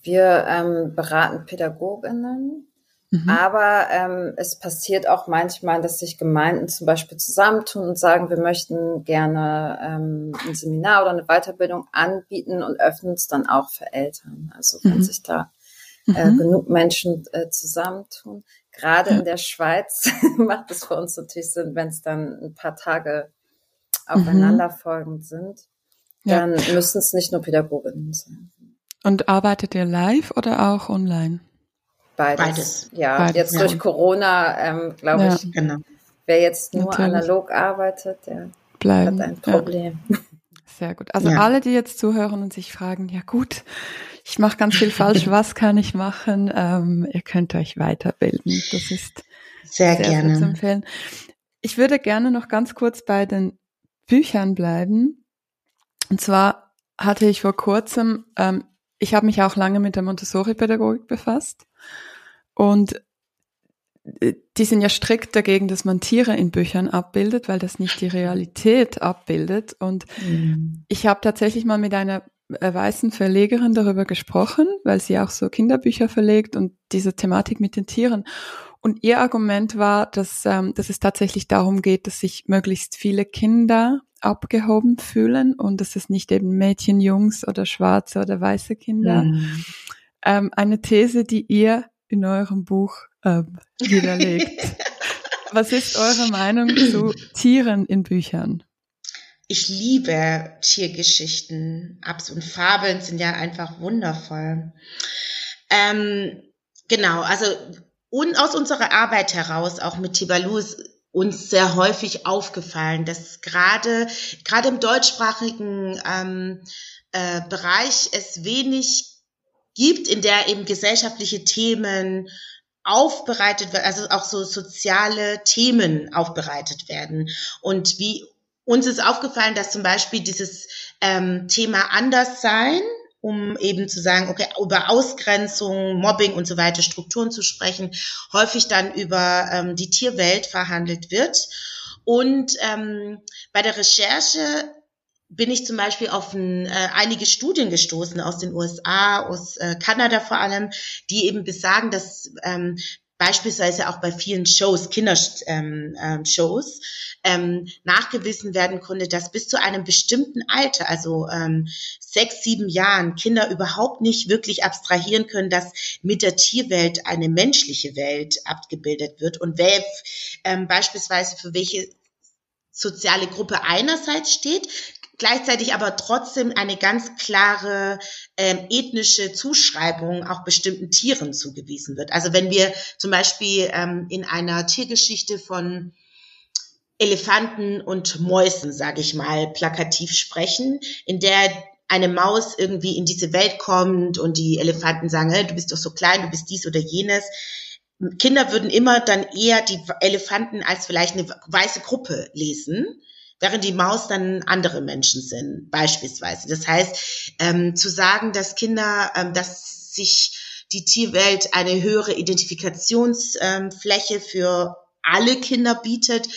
[SPEAKER 3] Wir ähm, beraten Pädagoginnen Mhm. Aber ähm, es passiert auch manchmal, dass sich Gemeinden zum Beispiel zusammentun und sagen, wir möchten gerne ähm, ein Seminar oder eine Weiterbildung anbieten und öffnen es dann auch für Eltern. Also wenn mhm. sich da äh, mhm. genug Menschen äh, zusammentun. Gerade in der Schweiz (laughs) macht es für uns natürlich Sinn, wenn es dann ein paar Tage aufeinanderfolgend sind. Dann ja. müssen es nicht nur Pädagoginnen sein.
[SPEAKER 1] Und arbeitet ihr live oder auch online?
[SPEAKER 3] Beides. Beides. Ja, Beides, jetzt ja. durch Corona, ähm, glaube ja. ich, genau. wer jetzt nur Natürlich. analog arbeitet, der Bleiben. hat ein Problem. Ja. (laughs)
[SPEAKER 1] Sehr gut. Also alle, die jetzt zuhören und sich fragen, ja gut, ich mache ganz viel falsch, (laughs) was kann ich machen? Ähm, ihr könnt euch weiterbilden. Das ist
[SPEAKER 2] sehr, sehr gerne
[SPEAKER 1] zu empfehlen. Ich würde gerne noch ganz kurz bei den Büchern bleiben. Und zwar hatte ich vor kurzem, ähm, ich habe mich auch lange mit der Montessori-Pädagogik befasst und äh, die sind ja strikt dagegen, dass man Tiere in Büchern abbildet, weil das nicht die Realität abbildet. Und mhm. ich habe tatsächlich mal mit einer äh, weißen Verlegerin darüber gesprochen, weil sie auch so Kinderbücher verlegt und diese Thematik mit den Tieren. Und ihr Argument war, dass, ähm, dass es tatsächlich darum geht, dass sich möglichst viele Kinder abgehoben fühlen und dass es nicht eben Mädchen, Jungs oder schwarze oder weiße Kinder. Mhm. Ähm, eine These, die ihr in eurem Buch ähm, widerlegt. (laughs) Was ist eure Meinung zu Tieren in Büchern?
[SPEAKER 2] Ich liebe Tiergeschichten. Abs und Fabeln sind ja einfach wundervoll. Ähm, genau, also und aus unserer Arbeit heraus, auch mit Tibalu, ist uns sehr häufig aufgefallen, dass gerade gerade im deutschsprachigen ähm, äh, Bereich es wenig gibt, in der eben gesellschaftliche Themen aufbereitet werden, also auch so soziale Themen aufbereitet werden. Und wie uns ist aufgefallen, dass zum Beispiel dieses ähm, Thema Anderssein, um eben zu sagen, okay, über Ausgrenzung, Mobbing und so weiter, Strukturen zu sprechen, häufig dann über ähm, die Tierwelt verhandelt wird. Und ähm, bei der Recherche bin ich zum Beispiel auf ein, äh, einige Studien gestoßen aus den USA, aus äh, Kanada vor allem, die eben besagen, dass ähm, beispielsweise auch bei vielen Shows, Kindershows, ähm, ähm, Shows, ähm, nachgewiesen werden konnte, dass bis zu einem bestimmten Alter, also ähm, sechs, sieben Jahren, Kinder überhaupt nicht wirklich abstrahieren können, dass mit der Tierwelt eine menschliche Welt abgebildet wird und wer ähm, beispielsweise für welche soziale Gruppe einerseits steht, gleichzeitig aber trotzdem eine ganz klare ähm, ethnische Zuschreibung auch bestimmten Tieren zugewiesen wird. Also wenn wir zum Beispiel ähm, in einer Tiergeschichte von Elefanten und Mäusen, sage ich mal, plakativ sprechen, in der eine Maus irgendwie in diese Welt kommt und die Elefanten sagen, hey, du bist doch so klein, du bist dies oder jenes. Kinder würden immer dann eher die Elefanten als vielleicht eine weiße Gruppe lesen, während die Maus dann andere Menschen sind, beispielsweise. Das heißt, ähm, zu sagen, dass Kinder, ähm, dass sich die Tierwelt eine höhere Identifikationsfläche ähm, für alle Kinder bietet,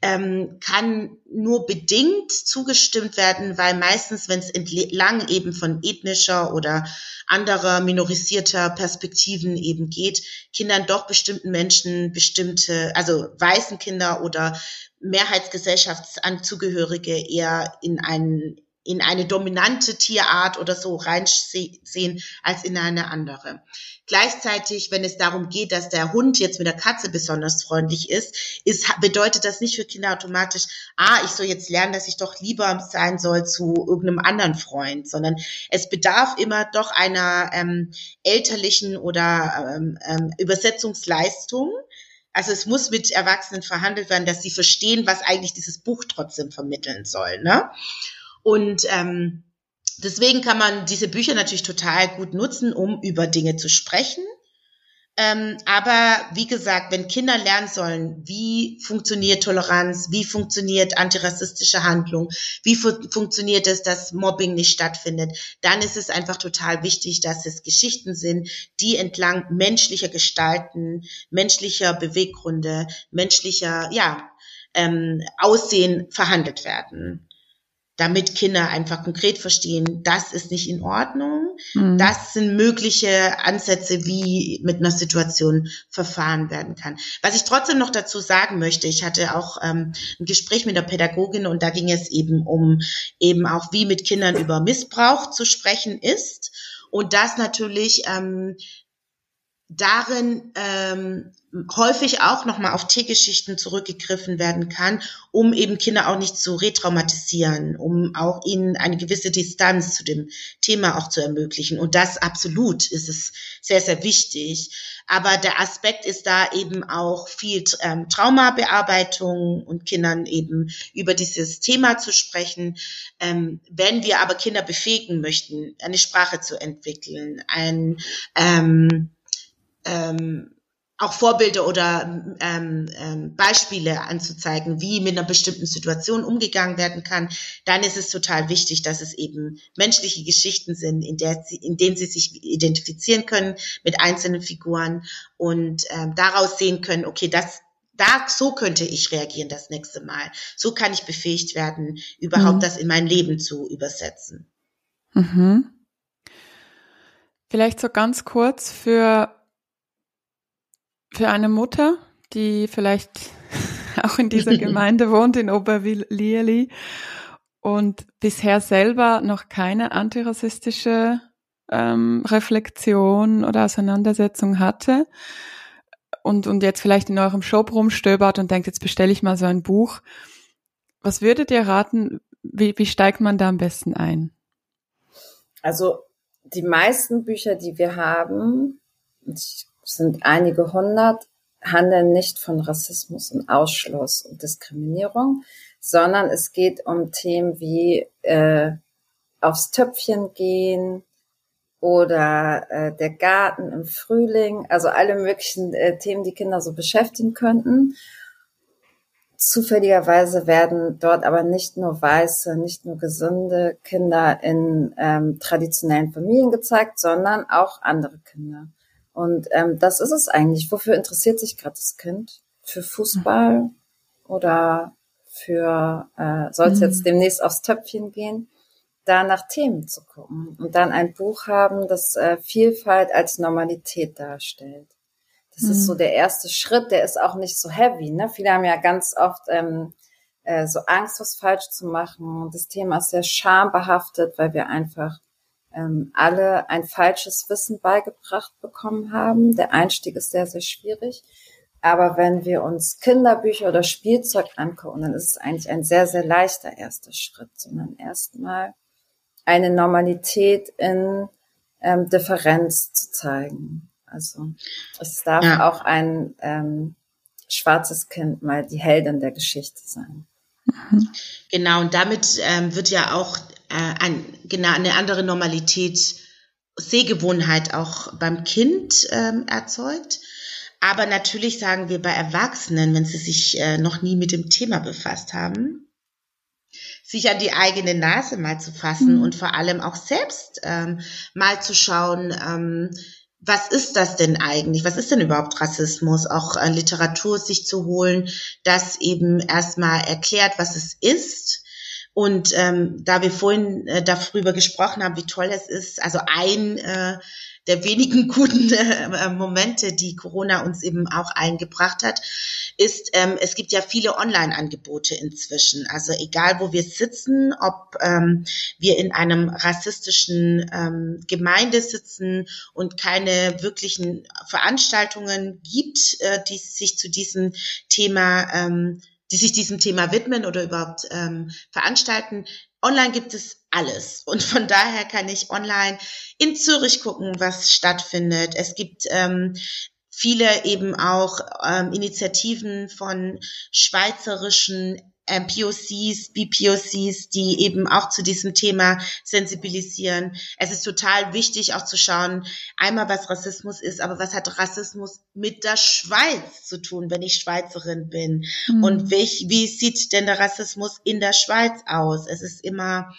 [SPEAKER 2] ähm, kann nur bedingt zugestimmt werden, weil meistens, wenn es entlang eben von ethnischer oder anderer minorisierter Perspektiven eben geht, Kindern doch bestimmten Menschen bestimmte, also weißen Kinder oder Mehrheitsgesellschaftszugehörige eher in einen in eine dominante Tierart oder so reinsehen als in eine andere. Gleichzeitig, wenn es darum geht, dass der Hund jetzt mit der Katze besonders freundlich ist, ist bedeutet das nicht für Kinder automatisch, ah, ich soll jetzt lernen, dass ich doch lieber sein soll zu irgendeinem anderen Freund, sondern es bedarf immer doch einer ähm, elterlichen oder ähm, ähm, Übersetzungsleistung. Also es muss mit Erwachsenen verhandelt werden, dass sie verstehen, was eigentlich dieses Buch trotzdem vermitteln soll. Ne? Und ähm, deswegen kann man diese Bücher natürlich total gut nutzen, um über Dinge zu sprechen. Ähm, aber wie gesagt, wenn Kinder lernen sollen, wie funktioniert Toleranz, wie funktioniert antirassistische Handlung, wie fu funktioniert es, dass Mobbing nicht stattfindet, dann ist es einfach total wichtig, dass es Geschichten sind, die entlang menschlicher Gestalten, menschlicher Beweggründe, menschlicher ja, ähm, Aussehen verhandelt werden damit Kinder einfach konkret verstehen, das ist nicht in Ordnung. Mhm. Das sind mögliche Ansätze, wie mit einer Situation verfahren werden kann. Was ich trotzdem noch dazu sagen möchte, ich hatte auch ähm, ein Gespräch mit der Pädagogin und da ging es eben um eben auch, wie mit Kindern über Missbrauch zu sprechen ist. Und das natürlich ähm, darin ähm, häufig auch nochmal auf Tiergeschichten zurückgegriffen werden kann, um eben Kinder auch nicht zu retraumatisieren, um auch ihnen eine gewisse Distanz zu dem Thema auch zu ermöglichen. Und das absolut ist es sehr, sehr wichtig. Aber der Aspekt ist da eben auch viel ähm, Traumabearbeitung und Kindern eben über dieses Thema zu sprechen. Ähm, wenn wir aber Kinder befähigen möchten, eine Sprache zu entwickeln, ein ähm, ähm, auch Vorbilder oder ähm, ähm, Beispiele anzuzeigen, wie mit einer bestimmten Situation umgegangen werden kann, dann ist es total wichtig, dass es eben menschliche Geschichten sind, in, der sie, in denen sie sich identifizieren können mit einzelnen Figuren und ähm, daraus sehen können, okay, das da, so könnte ich reagieren das nächste Mal. So kann ich befähigt werden, überhaupt mhm. das in mein Leben zu übersetzen.
[SPEAKER 1] Mhm. Vielleicht so ganz kurz für für eine Mutter, die vielleicht (laughs) auch in dieser (laughs) Gemeinde wohnt, in Oberlierli und bisher selber noch keine antirassistische ähm, Reflexion oder Auseinandersetzung hatte und, und jetzt vielleicht in eurem Shop rumstöbert und denkt, jetzt bestelle ich mal so ein Buch. Was würdet ihr raten, wie, wie steigt man da am besten ein?
[SPEAKER 3] Also die meisten Bücher, die wir haben, ich sind einige hundert, handeln nicht von Rassismus und Ausschluss und Diskriminierung, sondern es geht um Themen wie äh, aufs Töpfchen gehen oder äh, der Garten im Frühling, also alle möglichen äh, Themen, die Kinder so beschäftigen könnten. Zufälligerweise werden dort aber nicht nur weiße, nicht nur gesunde Kinder in ähm, traditionellen Familien gezeigt, sondern auch andere Kinder. Und ähm, das ist es eigentlich. Wofür interessiert sich gerade das Kind? Für Fußball oder für, äh, soll es mhm. jetzt demnächst aufs Töpfchen gehen? Da nach Themen zu gucken und dann ein Buch haben, das äh, Vielfalt als Normalität darstellt. Das mhm. ist so der erste Schritt, der ist auch nicht so heavy. Ne? Viele haben ja ganz oft ähm, äh, so Angst, was falsch zu machen. Das Thema ist sehr schambehaftet, weil wir einfach ähm, alle ein falsches Wissen beigebracht bekommen haben. Der Einstieg ist sehr, sehr schwierig. Aber wenn wir uns Kinderbücher oder Spielzeug angucken, dann ist es eigentlich ein sehr, sehr leichter erster Schritt, sondern erstmal eine Normalität in ähm, Differenz zu zeigen. Also es darf ja. auch ein ähm, schwarzes Kind mal die Heldin der Geschichte sein.
[SPEAKER 2] Genau, und damit ähm, wird ja auch ein, genau, eine andere Normalität, Sehgewohnheit auch beim Kind ähm, erzeugt. Aber natürlich sagen wir bei Erwachsenen, wenn sie sich äh, noch nie mit dem Thema befasst haben, sich an die eigene Nase mal zu fassen mhm. und vor allem auch selbst ähm, mal zu schauen, ähm, was ist das denn eigentlich? Was ist denn überhaupt Rassismus? Auch äh, Literatur sich zu holen, das eben erstmal erklärt, was es ist. Und ähm, da wir vorhin äh, darüber gesprochen haben, wie toll es ist, also ein äh, der wenigen (laughs) guten äh, Momente, die Corona uns eben auch eingebracht hat, ist, ähm, es gibt ja viele Online-Angebote inzwischen. Also egal, wo wir sitzen, ob ähm, wir in einem rassistischen ähm, Gemeinde sitzen und keine wirklichen Veranstaltungen gibt, äh, die sich zu diesem Thema ähm, die sich diesem Thema widmen oder überhaupt ähm, veranstalten. Online gibt es alles. Und von daher kann ich online in Zürich gucken, was stattfindet. Es gibt ähm, viele eben auch ähm, Initiativen von schweizerischen ähm, POCs, BPOCs, die eben auch zu diesem Thema sensibilisieren. Es ist total wichtig auch zu schauen, einmal was Rassismus ist, aber was hat Rassismus mit der Schweiz zu tun, wenn ich Schweizerin bin? Mhm. Und wie, wie sieht denn der Rassismus in der Schweiz aus? Es ist immer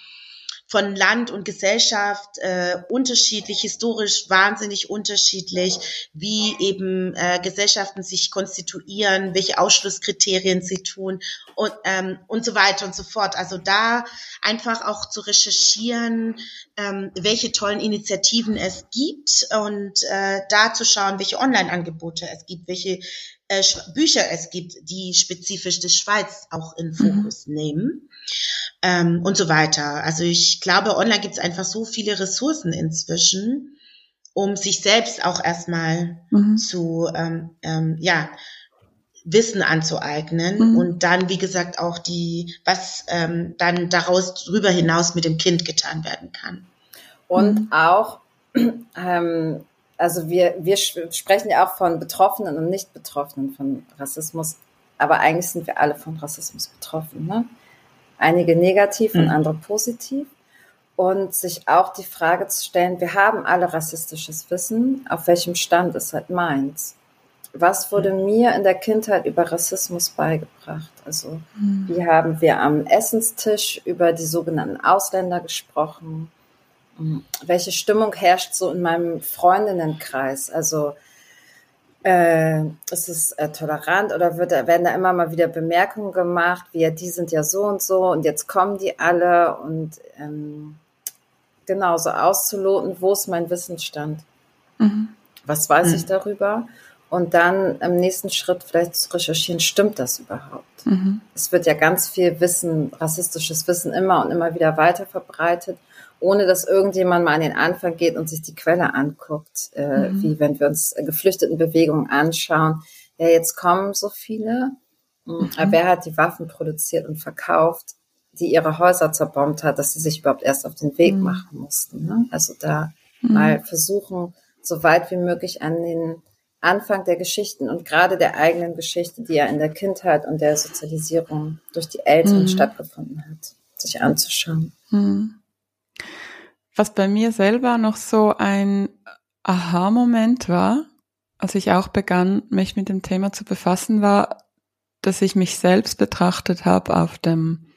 [SPEAKER 2] von Land und Gesellschaft äh, unterschiedlich, historisch wahnsinnig unterschiedlich, wie eben äh, Gesellschaften sich konstituieren, welche Ausschlusskriterien sie tun und, ähm, und so weiter und so fort. Also da einfach auch zu recherchieren, ähm, welche tollen Initiativen es gibt und äh, da zu schauen, welche Online-Angebote es gibt, welche äh, Bücher es gibt, die spezifisch die Schweiz auch in mhm. Fokus mhm. nehmen ähm, und so weiter. Also ich glaube, online gibt es einfach so viele Ressourcen inzwischen, um sich selbst auch erstmal mhm. zu, ähm, ähm, ja, Wissen anzueignen mhm. und dann, wie gesagt, auch die, was ähm, dann daraus drüber hinaus mit dem Kind getan werden kann.
[SPEAKER 3] Und mhm. auch, (clears throat) ähm, also wir, wir sprechen ja auch von Betroffenen und Nicht-Betroffenen von Rassismus, aber eigentlich sind wir alle von Rassismus betroffen. Ne? Einige negativ und andere positiv. Und sich auch die Frage zu stellen, wir haben alle rassistisches Wissen, auf welchem Stand ist halt meins? Was wurde mhm. mir in der Kindheit über Rassismus beigebracht? Also, mhm. wie haben wir am Essenstisch über die sogenannten Ausländer gesprochen? Welche Stimmung herrscht so in meinem Freundinnenkreis? Also, äh, ist es äh, tolerant oder wird, werden da immer mal wieder Bemerkungen gemacht, wie ja, die sind ja so und so und jetzt kommen die alle und ähm, genau so auszuloten, wo ist mein Wissensstand? Mhm. Was weiß mhm. ich darüber? Und dann im nächsten Schritt vielleicht zu recherchieren, stimmt das überhaupt? Mhm. Es wird ja ganz viel Wissen, rassistisches Wissen immer und immer wieder weiter verbreitet ohne dass irgendjemand mal an den Anfang geht und sich die Quelle anguckt, äh, mhm. wie wenn wir uns geflüchteten Bewegungen anschauen. Ja, jetzt kommen so viele. Hm, mhm. Aber wer hat die Waffen produziert und verkauft, die ihre Häuser zerbombt hat, dass sie sich überhaupt erst auf den Weg mhm. machen mussten? Ne? Also da mhm. mal versuchen, so weit wie möglich an den Anfang der Geschichten und gerade der eigenen Geschichte, die ja in der Kindheit und der Sozialisierung durch die Eltern mhm. stattgefunden hat, sich anzuschauen. Mhm.
[SPEAKER 1] Was bei mir selber noch so ein Aha-Moment war, als ich auch begann, mich mit dem Thema zu befassen, war, dass ich mich selbst betrachtet habe auf dem,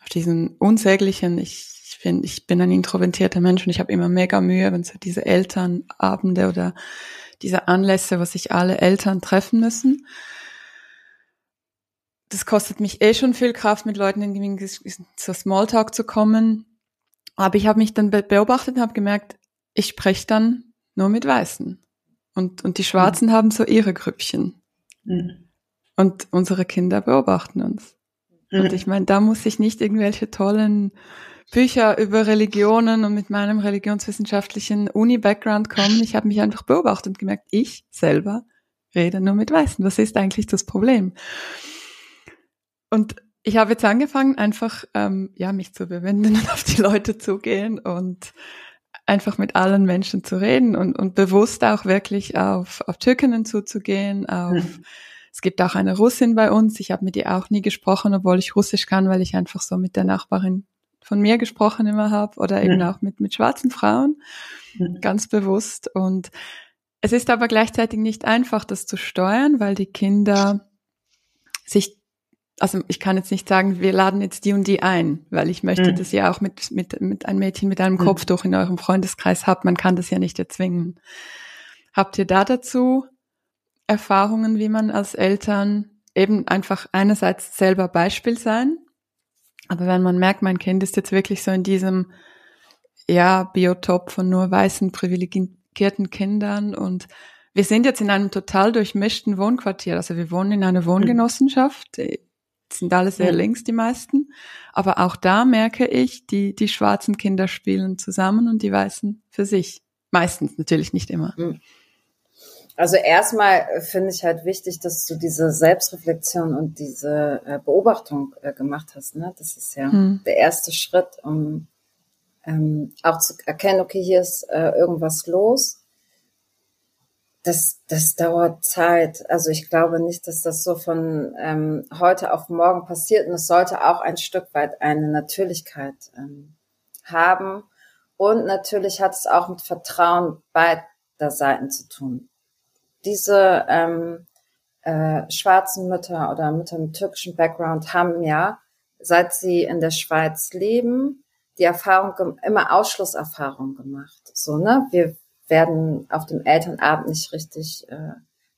[SPEAKER 1] auf diesen unsäglichen, ich bin, ich bin ein introvertierter Mensch und ich habe immer mega Mühe, wenn so diese Elternabende oder diese Anlässe, wo sich alle Eltern treffen müssen. Das kostet mich eh schon viel Kraft, mit Leuten in so Smalltalk zu kommen. Aber ich habe mich dann beobachtet und habe gemerkt, ich spreche dann nur mit Weißen. Und, und die Schwarzen mhm. haben so ihre Grüppchen. Mhm. Und unsere Kinder beobachten uns. Mhm. Und ich meine, da muss ich nicht irgendwelche tollen Bücher über Religionen und mit meinem religionswissenschaftlichen Uni-Background kommen. Ich habe mich einfach beobachtet und gemerkt, ich selber rede nur mit Weißen. Was ist eigentlich das Problem? Und ich habe jetzt angefangen, einfach ähm, ja mich zu bewenden und auf die Leute zugehen und einfach mit allen Menschen zu reden und, und bewusst auch wirklich auf, auf Türkinnen zuzugehen. Auf, mhm. Es gibt auch eine Russin bei uns. Ich habe mit ihr auch nie gesprochen, obwohl ich Russisch kann, weil ich einfach so mit der Nachbarin von mir gesprochen immer habe oder eben auch mit, mit schwarzen Frauen, ganz bewusst. Und es ist aber gleichzeitig nicht einfach, das zu steuern, weil die Kinder sich, also ich kann jetzt nicht sagen, wir laden jetzt die und die ein, weil ich möchte, mhm. dass ihr auch mit, mit, mit einem Mädchen mit einem Kopftuch in eurem Freundeskreis habt. Man kann das ja nicht erzwingen. Habt ihr da dazu Erfahrungen, wie man als Eltern eben einfach einerseits selber Beispiel sein, aber wenn man merkt, mein Kind ist jetzt wirklich so in diesem ja, Biotop von nur weißen, privilegierten Kindern und wir sind jetzt in einem total durchmischten Wohnquartier. Also wir wohnen in einer Wohngenossenschaft, sind alle sehr ja. links, die meisten. Aber auch da merke ich, die, die schwarzen Kinder spielen zusammen und die weißen für sich. Meistens, natürlich nicht immer. Mhm.
[SPEAKER 3] Also erstmal finde ich halt wichtig, dass du diese Selbstreflexion und diese äh, Beobachtung äh, gemacht hast. Ne? Das ist ja hm. der erste Schritt, um ähm, auch zu erkennen, okay, hier ist äh, irgendwas los. Das, das dauert Zeit. Also ich glaube nicht, dass das so von ähm, heute auf morgen passiert. Und es sollte auch ein Stück weit eine Natürlichkeit ähm, haben. Und natürlich hat es auch mit Vertrauen beider Seiten zu tun diese ähm, äh, schwarzen Mütter oder Mütter mit türkischem Background haben ja, seit sie in der Schweiz leben, die Erfahrung, immer Ausschlusserfahrung gemacht. So, ne? Wir werden auf dem Elternabend nicht richtig äh,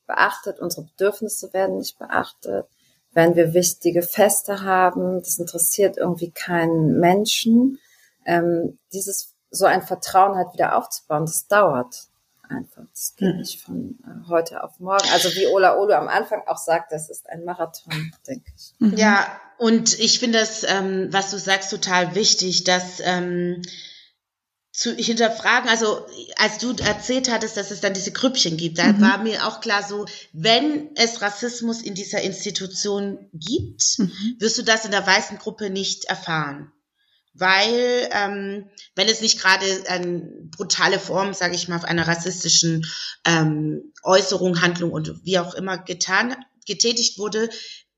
[SPEAKER 3] beachtet, unsere Bedürfnisse werden nicht beachtet. Wenn wir wichtige Feste haben, das interessiert irgendwie keinen Menschen. Ähm, dieses so ein Vertrauen halt wieder aufzubauen, das dauert einfach. Das geht mhm. nicht von äh, heute auf morgen. Also wie Ola Olu am Anfang auch sagt, das ist ein Marathon, denke ich.
[SPEAKER 2] Mhm. Ja, und ich finde das, ähm, was du sagst, total wichtig, dass ähm, zu hinterfragen, also als du erzählt hattest, dass es dann diese Grüppchen gibt, da mhm. war mir auch klar so, wenn es Rassismus in dieser Institution gibt, mhm. wirst du das in der weißen Gruppe nicht erfahren weil ähm, wenn es nicht gerade eine brutale Form, sage ich mal, einer rassistischen ähm, Äußerung, Handlung und wie auch immer getan, getätigt wurde,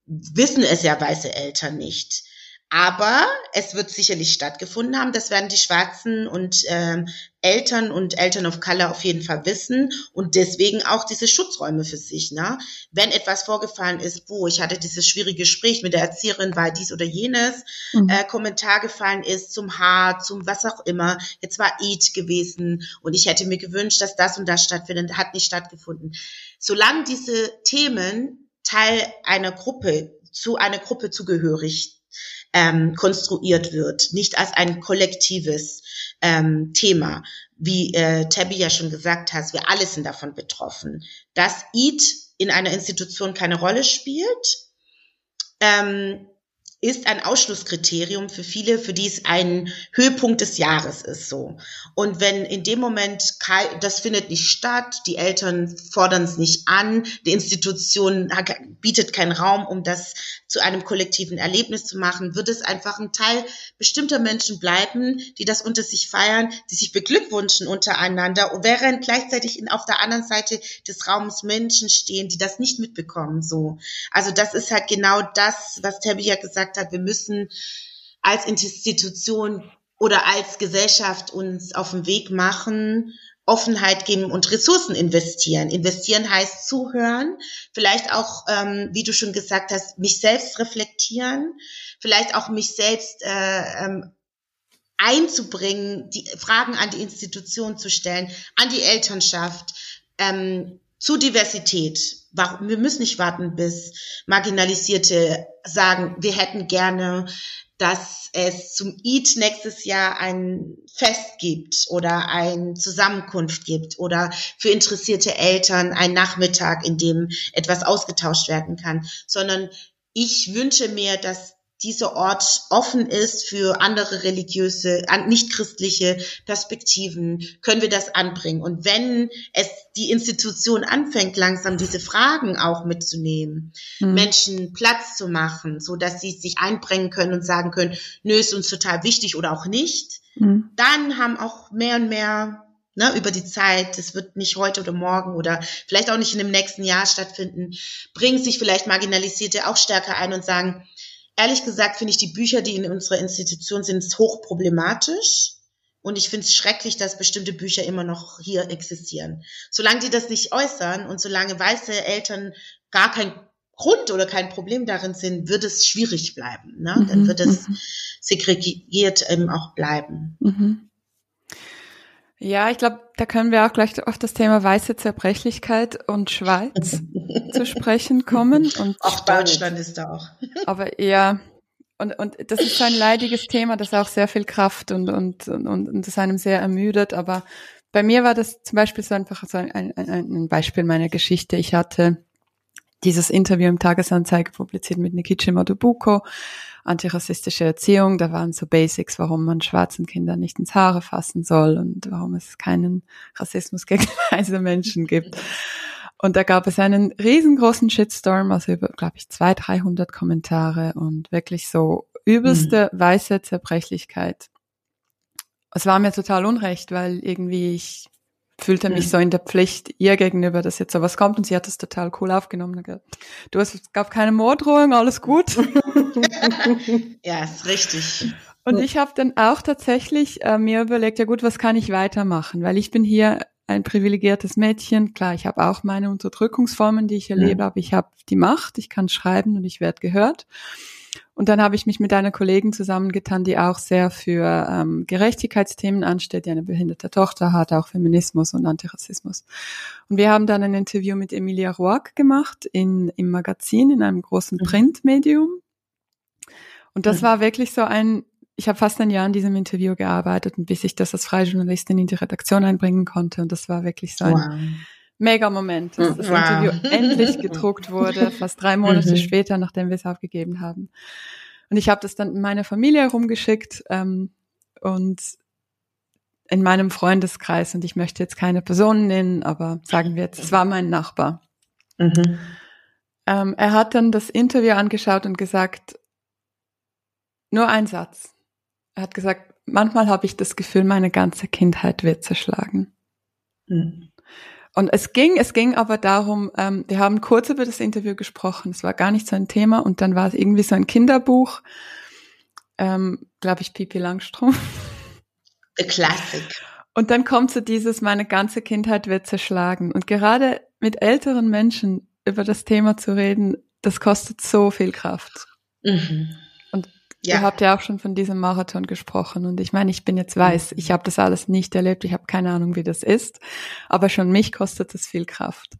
[SPEAKER 2] wissen es ja weiße Eltern nicht. Aber es wird sicherlich stattgefunden haben. Das werden die Schwarzen und ähm, Eltern und Eltern of Color auf jeden Fall wissen und deswegen auch diese Schutzräume für sich. Ne? Wenn etwas vorgefallen ist, wo ich hatte dieses schwierige Gespräch mit der Erzieherin, weil dies oder jenes mhm. äh, Kommentar gefallen ist zum Haar, zum was auch immer. Jetzt war Eid gewesen und ich hätte mir gewünscht, dass das und das stattfindet, hat nicht stattgefunden. Solange diese Themen Teil einer Gruppe zu einer Gruppe zugehörig ähm, konstruiert wird, nicht als ein kollektives ähm, Thema. Wie äh, Tabby ja schon gesagt hat, wir alle sind davon betroffen. Dass EAT in einer Institution keine Rolle spielt, ähm, ist ein Ausschlusskriterium für viele, für die es ein Höhepunkt des Jahres ist so. Und wenn in dem Moment das findet nicht statt, die Eltern fordern es nicht an, die Institution bietet keinen Raum, um das zu einem kollektiven Erlebnis zu machen, wird es einfach ein Teil bestimmter Menschen bleiben, die das unter sich feiern, die sich beglückwünschen untereinander, während gleichzeitig auf der anderen Seite des Raums Menschen stehen, die das nicht mitbekommen. So, also das ist halt genau das, was Tabby ja gesagt gesagt hat, wir müssen als Institution oder als Gesellschaft uns auf den Weg machen, Offenheit geben und Ressourcen investieren. Investieren heißt zuhören, vielleicht auch, ähm, wie du schon gesagt hast, mich selbst reflektieren, vielleicht auch mich selbst äh, ähm, einzubringen, die Fragen an die Institution zu stellen, an die Elternschaft, ähm, zu Diversität. Wir müssen nicht warten, bis Marginalisierte sagen, wir hätten gerne, dass es zum Eid nächstes Jahr ein Fest gibt oder eine Zusammenkunft gibt oder für interessierte Eltern ein Nachmittag, in dem etwas ausgetauscht werden kann, sondern ich wünsche mir, dass dieser Ort offen ist für andere religiöse, nicht christliche Perspektiven, können wir das anbringen. Und wenn es die Institution anfängt, langsam diese Fragen auch mitzunehmen, mhm. Menschen Platz zu machen, so dass sie sich einbringen können und sagen können, nö, ist uns total wichtig oder auch nicht, mhm. dann haben auch mehr und mehr Ne, über die Zeit, das wird nicht heute oder morgen oder vielleicht auch nicht in dem nächsten Jahr stattfinden, bringen sich vielleicht Marginalisierte auch stärker ein und sagen, ehrlich gesagt finde ich die Bücher, die in unserer Institution sind, hochproblematisch. Und ich finde es schrecklich, dass bestimmte Bücher immer noch hier existieren. Solange die das nicht äußern und solange weiße Eltern gar kein Grund oder kein Problem darin sind, wird es schwierig bleiben. Ne? Mhm. Dann wird es mhm. segregiert eben auch bleiben.
[SPEAKER 1] Mhm. Ja, ich glaube, da können wir auch gleich auf das Thema weiße Zerbrechlichkeit und Schweiz (laughs) zu sprechen kommen. Und
[SPEAKER 2] auch Deutschland ist da auch. (laughs)
[SPEAKER 1] aber ja, und, und das ist so ein leidiges Thema, das auch sehr viel Kraft und, und, und, und das einem sehr ermüdet. Aber bei mir war das zum Beispiel so einfach so ein, ein, ein Beispiel meiner Geschichte. Ich hatte dieses Interview im Tagesanzeiger publiziert mit Nikichi Madubuko, antirassistische Erziehung, da waren so Basics, warum man schwarzen Kindern nicht ins Haare fassen soll und warum es keinen Rassismus gegen (laughs) weiße Menschen gibt. Und da gab es einen riesengroßen Shitstorm, also über, glaube ich, zwei, dreihundert Kommentare und wirklich so übelste mhm. weiße Zerbrechlichkeit. Es war mir total unrecht, weil irgendwie ich fühlte mich mhm. so in der Pflicht ihr gegenüber, dass jetzt sowas kommt und sie hat es total cool aufgenommen. Du hast, es gab keine Morddrohung, alles gut. (laughs)
[SPEAKER 2] ja, ist richtig.
[SPEAKER 1] Und ich habe dann auch tatsächlich äh, mir überlegt, ja gut, was kann ich weitermachen? Weil ich bin hier ein privilegiertes Mädchen. Klar, ich habe auch meine Unterdrückungsformen, die ich erlebe, ja. aber ich habe die Macht, ich kann schreiben und ich werde gehört. Und dann habe ich mich mit einer Kollegin zusammengetan, die auch sehr für ähm, Gerechtigkeitsthemen ansteht, die eine behinderte Tochter hat, auch Feminismus und Antirassismus. Und wir haben dann ein Interview mit Emilia Roark gemacht in, im Magazin, in einem großen mhm. Printmedium. Und das mhm. war wirklich so ein, ich habe fast ein Jahr an diesem Interview gearbeitet und bis ich das als freie Journalistin in die Redaktion einbringen konnte. Und das war wirklich so ein wow. Mega Moment, dass das wow. Interview endlich gedruckt wurde, fast drei Monate mhm. später, nachdem wir es aufgegeben haben. Und ich habe das dann in meine Familie rumgeschickt ähm, und in meinem Freundeskreis, und ich möchte jetzt keine Personen nennen, aber sagen wir jetzt, es war mein Nachbar. Mhm. Ähm, er hat dann das Interview angeschaut und gesagt, nur ein Satz. Er hat gesagt, manchmal habe ich das Gefühl, meine ganze Kindheit wird zerschlagen. Mhm. Und es ging, es ging aber darum, ähm, wir haben kurz über das Interview gesprochen, es war gar nicht so ein Thema und dann war es irgendwie so ein Kinderbuch, ähm, glaube ich, Pipi Langstrom.
[SPEAKER 2] The Classic.
[SPEAKER 1] Und dann kommt so dieses, meine ganze Kindheit wird zerschlagen. Und gerade mit älteren Menschen über das Thema zu reden, das kostet so viel Kraft. Mhm. Ja. Ihr habt ja auch schon von diesem Marathon gesprochen und ich meine, ich bin jetzt weiß, ich habe das alles nicht erlebt, ich habe keine Ahnung, wie das ist, aber schon mich kostet es viel Kraft.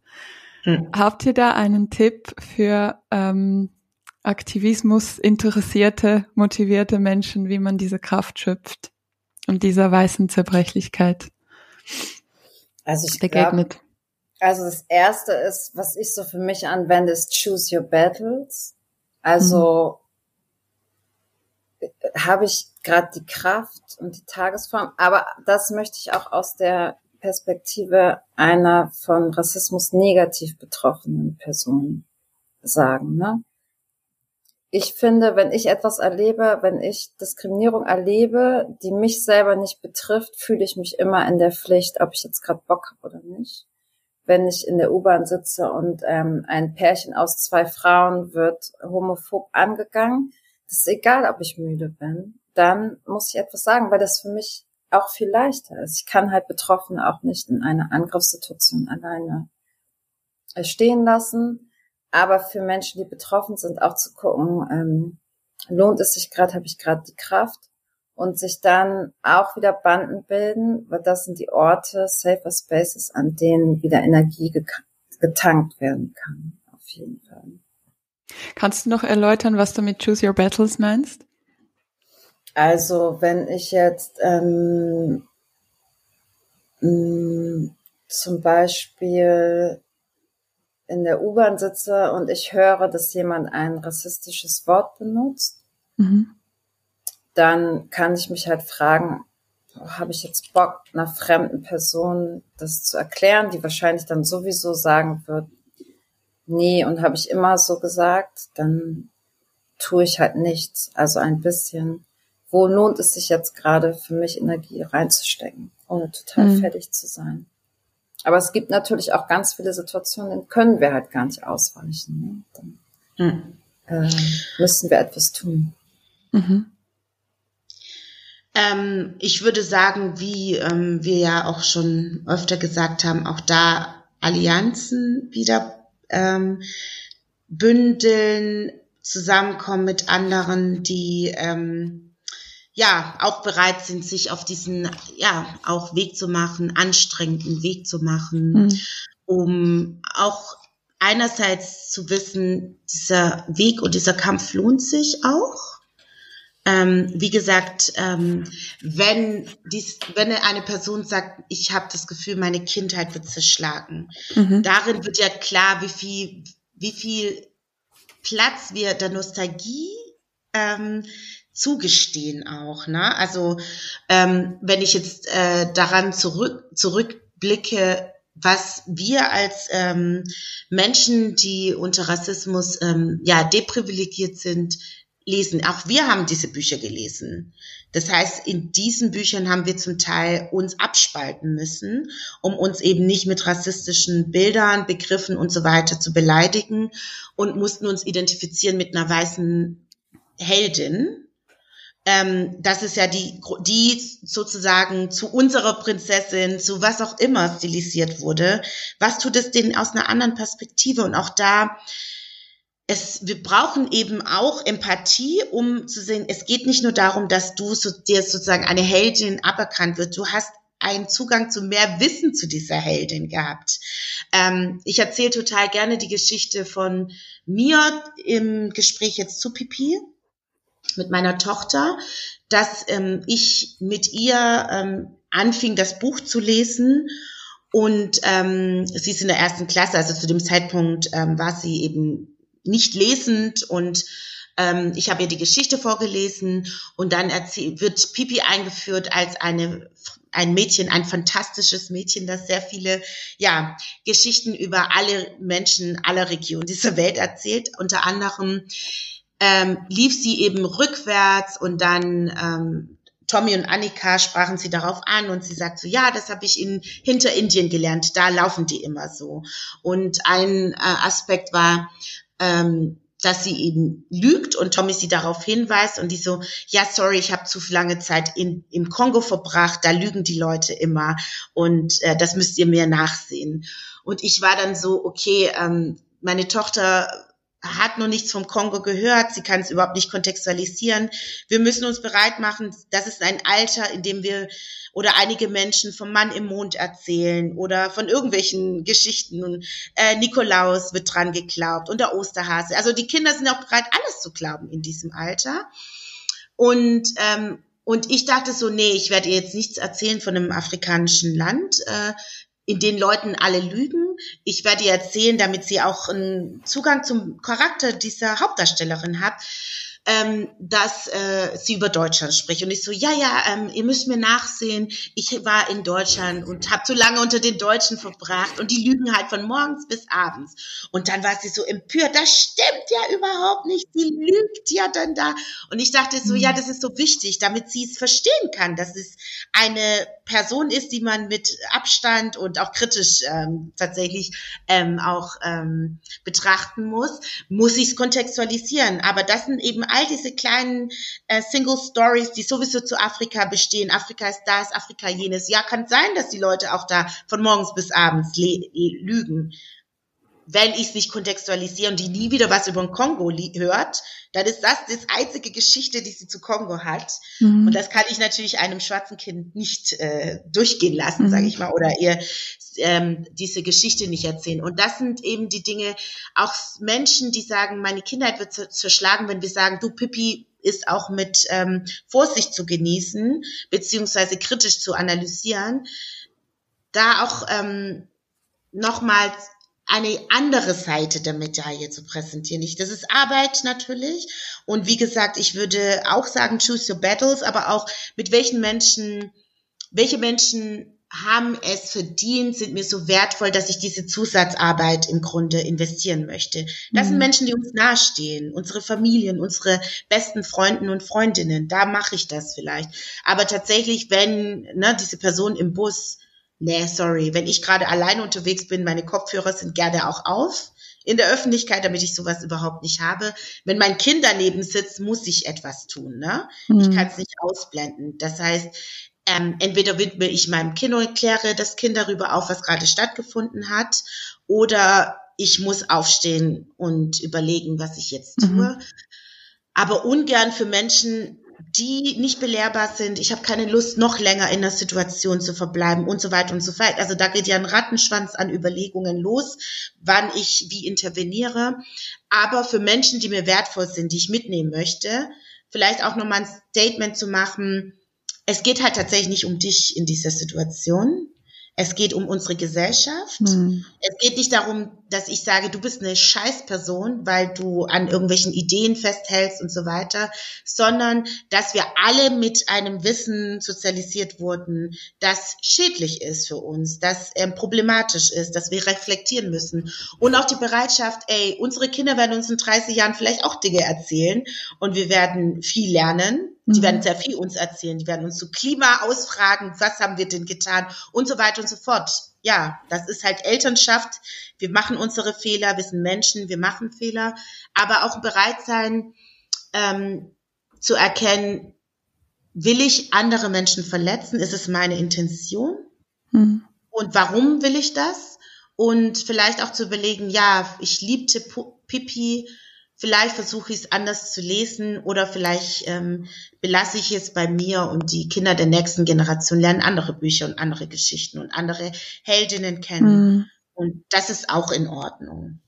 [SPEAKER 1] Mhm. Habt ihr da einen Tipp für ähm, Aktivismus interessierte, motivierte Menschen, wie man diese Kraft schöpft und dieser weißen Zerbrechlichkeit
[SPEAKER 3] also ich begegnet? Glaub, also das erste ist, was ich so für mich anwende, ist Choose Your Battles. Also mhm habe ich gerade die Kraft und die Tagesform, aber das möchte ich auch aus der Perspektive einer von Rassismus negativ betroffenen Person sagen. Ne? Ich finde, wenn ich etwas erlebe, wenn ich Diskriminierung erlebe, die mich selber nicht betrifft, fühle ich mich immer in der Pflicht, ob ich jetzt gerade Bock habe oder nicht. Wenn ich in der U-Bahn sitze und ähm, ein Pärchen aus zwei Frauen wird homophob angegangen, das ist egal, ob ich müde bin, dann muss ich etwas sagen, weil das für mich auch viel leichter ist. Ich kann halt Betroffene auch nicht in einer Angriffssituation alleine stehen lassen. Aber für Menschen, die betroffen sind, auch zu gucken, ähm, lohnt es sich gerade, habe ich gerade die Kraft und sich dann auch wieder Banden bilden, weil das sind die Orte, Safer Spaces, an denen wieder Energie getankt werden kann. Auf jeden Fall.
[SPEAKER 1] Kannst du noch erläutern, was du mit Choose Your Battles meinst?
[SPEAKER 3] Also, wenn ich jetzt ähm, mh, mm, zum Beispiel in der U-Bahn sitze und ich höre, dass jemand ein rassistisches Wort benutzt, mhm. dann kann ich mich halt fragen, habe ich jetzt Bock, einer fremden Person das zu erklären, die wahrscheinlich dann sowieso sagen wird, nee, und habe ich immer so gesagt, dann tue ich halt nichts. Also ein bisschen, wo lohnt es sich jetzt gerade für mich Energie reinzustecken, ohne total mhm. fertig zu sein. Aber es gibt natürlich auch ganz viele Situationen, denen können wir halt gar nicht ausweichen. Ne? Dann, mhm. äh, müssen wir etwas tun. Mhm.
[SPEAKER 2] Ähm, ich würde sagen, wie ähm, wir ja auch schon öfter gesagt haben, auch da Allianzen wieder ähm, bündeln, zusammenkommen mit anderen, die ähm, ja auch bereit sind, sich auf diesen ja auch Weg zu machen, anstrengenden Weg zu machen, mhm. um auch einerseits zu wissen, dieser Weg und dieser Kampf lohnt sich auch ähm, wie gesagt, ähm, wenn, dies, wenn eine Person sagt, ich habe das Gefühl, meine Kindheit wird zerschlagen, mhm. darin wird ja klar, wie viel, wie viel Platz wir der Nostalgie ähm, zugestehen auch. Ne? Also ähm, wenn ich jetzt äh, daran zurück, zurückblicke, was wir als ähm, Menschen, die unter Rassismus ähm, ja deprivilegiert sind, lesen. Auch wir haben diese Bücher gelesen. Das heißt, in diesen Büchern haben wir zum Teil uns abspalten müssen, um uns eben nicht mit rassistischen Bildern, Begriffen und so weiter zu beleidigen und mussten uns identifizieren mit einer weißen Heldin. Ähm, das ist ja die, die sozusagen zu unserer Prinzessin, zu was auch immer stilisiert wurde. Was tut es denn aus einer anderen Perspektive? Und auch da es, wir brauchen eben auch Empathie, um zu sehen, es geht nicht nur darum, dass du so, dir sozusagen eine Heldin aberkannt wird. Du hast einen Zugang zu mehr Wissen zu dieser Heldin gehabt. Ähm, ich erzähle total gerne die Geschichte von mir im Gespräch jetzt zu Pipi mit meiner Tochter, dass ähm, ich mit ihr ähm, anfing, das Buch zu lesen und ähm, sie ist in der ersten Klasse, also zu dem Zeitpunkt ähm, war sie eben nicht lesend und ähm, ich habe ihr die Geschichte vorgelesen und dann wird Pipi eingeführt als eine ein Mädchen, ein fantastisches Mädchen, das sehr viele ja, Geschichten über alle Menschen aller Regionen dieser Welt erzählt. Unter anderem ähm, lief sie eben rückwärts und dann ähm, Tommy und Annika sprachen sie darauf an und sie sagt so, ja, das habe ich in Hinterindien gelernt, da laufen die immer so. Und ein äh, Aspekt war, ähm, dass sie eben lügt und Tommy sie darauf hinweist und die so, ja, sorry, ich habe zu lange Zeit in, im Kongo verbracht, da lügen die Leute immer und äh, das müsst ihr mir nachsehen. Und ich war dann so, okay, ähm, meine Tochter hat noch nichts vom Kongo gehört, sie kann es überhaupt nicht kontextualisieren. Wir müssen uns bereit machen, das ist ein Alter, in dem wir oder einige Menschen vom Mann im Mond erzählen oder von irgendwelchen Geschichten. Äh, Nikolaus wird dran geglaubt und der Osterhase. Also die Kinder sind auch bereit, alles zu glauben in diesem Alter. Und ähm, und ich dachte so, nee, ich werde ihr jetzt nichts erzählen von einem afrikanischen Land, äh, in den Leuten alle lügen. Ich werde ihr erzählen, damit sie auch einen Zugang zum Charakter dieser Hauptdarstellerin hat ähm, dass äh, sie über Deutschland spricht. Und ich so, ja, ja, ähm, ihr müsst mir nachsehen. Ich war in Deutschland und habe zu lange unter den Deutschen verbracht und die lügen halt von morgens bis abends. Und dann war sie so empört, das stimmt ja überhaupt nicht, die lügt ja dann da. Und ich dachte so, ja, mhm. das ist so wichtig, damit sie es verstehen kann, dass es eine Person ist, die man mit Abstand und auch kritisch ähm, tatsächlich ähm, auch ähm, betrachten muss, muss ich es kontextualisieren. Aber das sind eben all diese kleinen äh, Single Stories, die sowieso zu Afrika bestehen. Afrika ist das, Afrika jenes. Ja, kann sein, dass die Leute auch da von morgens bis abends lügen wenn ich es nicht kontextualisiere und die nie wieder was über den Kongo hört, dann ist das das einzige Geschichte, die sie zu Kongo hat. Mhm. Und das kann ich natürlich einem schwarzen Kind nicht äh, durchgehen lassen, mhm. sage ich mal, oder ihr ähm, diese Geschichte nicht erzählen. Und das sind eben die Dinge, auch Menschen, die sagen, meine Kindheit wird zerschlagen, wenn wir sagen, du Pippi ist auch mit ähm, Vorsicht zu genießen, beziehungsweise kritisch zu analysieren. Da auch ähm, nochmals eine andere Seite der Medaille zu präsentieren. Ich, das ist Arbeit natürlich. Und wie gesagt, ich würde auch sagen, choose your battles, aber auch mit welchen Menschen, welche Menschen haben es verdient, sind mir so wertvoll, dass ich diese Zusatzarbeit im Grunde investieren möchte. Das mhm. sind Menschen, die uns nahestehen, unsere Familien, unsere besten Freunden und Freundinnen. Da mache ich das vielleicht. Aber tatsächlich, wenn ne, diese Person im Bus Nee, sorry. Wenn ich gerade allein unterwegs bin, meine Kopfhörer sind gerne auch auf. in der Öffentlichkeit, damit ich sowas überhaupt nicht habe. Wenn mein Kind daneben sitzt, muss ich etwas tun. Ne? Mhm. Ich kann es nicht ausblenden. Das heißt, ähm, entweder widme ich meinem Kind und kläre das Kind darüber auf, was gerade stattgefunden hat, oder ich muss aufstehen und überlegen, was ich jetzt tue. Mhm. Aber ungern für Menschen, die nicht belehrbar sind. Ich habe keine Lust, noch länger in der Situation zu verbleiben und so weiter und so fort. Also da geht ja ein Rattenschwanz an Überlegungen los, wann ich wie interveniere. Aber für Menschen, die mir wertvoll sind, die ich mitnehmen möchte, vielleicht auch nochmal ein Statement zu machen. Es geht halt tatsächlich nicht um dich in dieser Situation. Es geht um unsere Gesellschaft. Mhm. Es geht nicht darum, dass ich sage, du bist eine Scheißperson, weil du an irgendwelchen Ideen festhältst und so weiter, sondern dass wir alle mit einem Wissen sozialisiert wurden, das schädlich ist für uns, das ähm, problematisch ist, dass wir reflektieren müssen. Und auch die Bereitschaft, ey, unsere Kinder werden uns in 30 Jahren vielleicht auch Dinge erzählen und wir werden viel lernen die mhm. werden sehr viel uns erzählen. Die werden uns zu Klima ausfragen, was haben wir denn getan und so weiter und so fort. Ja, das ist halt Elternschaft. Wir machen unsere Fehler, wir sind Menschen, wir machen Fehler, aber auch bereit sein ähm, zu erkennen, will ich andere Menschen verletzen? Ist es meine Intention? Mhm. Und warum will ich das? Und vielleicht auch zu überlegen, ja, ich liebte Pipi, vielleicht versuche ich es anders zu lesen oder vielleicht ähm, belasse ich es bei mir und die Kinder der nächsten Generation lernen andere Bücher und andere Geschichten und andere Heldinnen kennen. Mhm. Und das ist auch in Ordnung.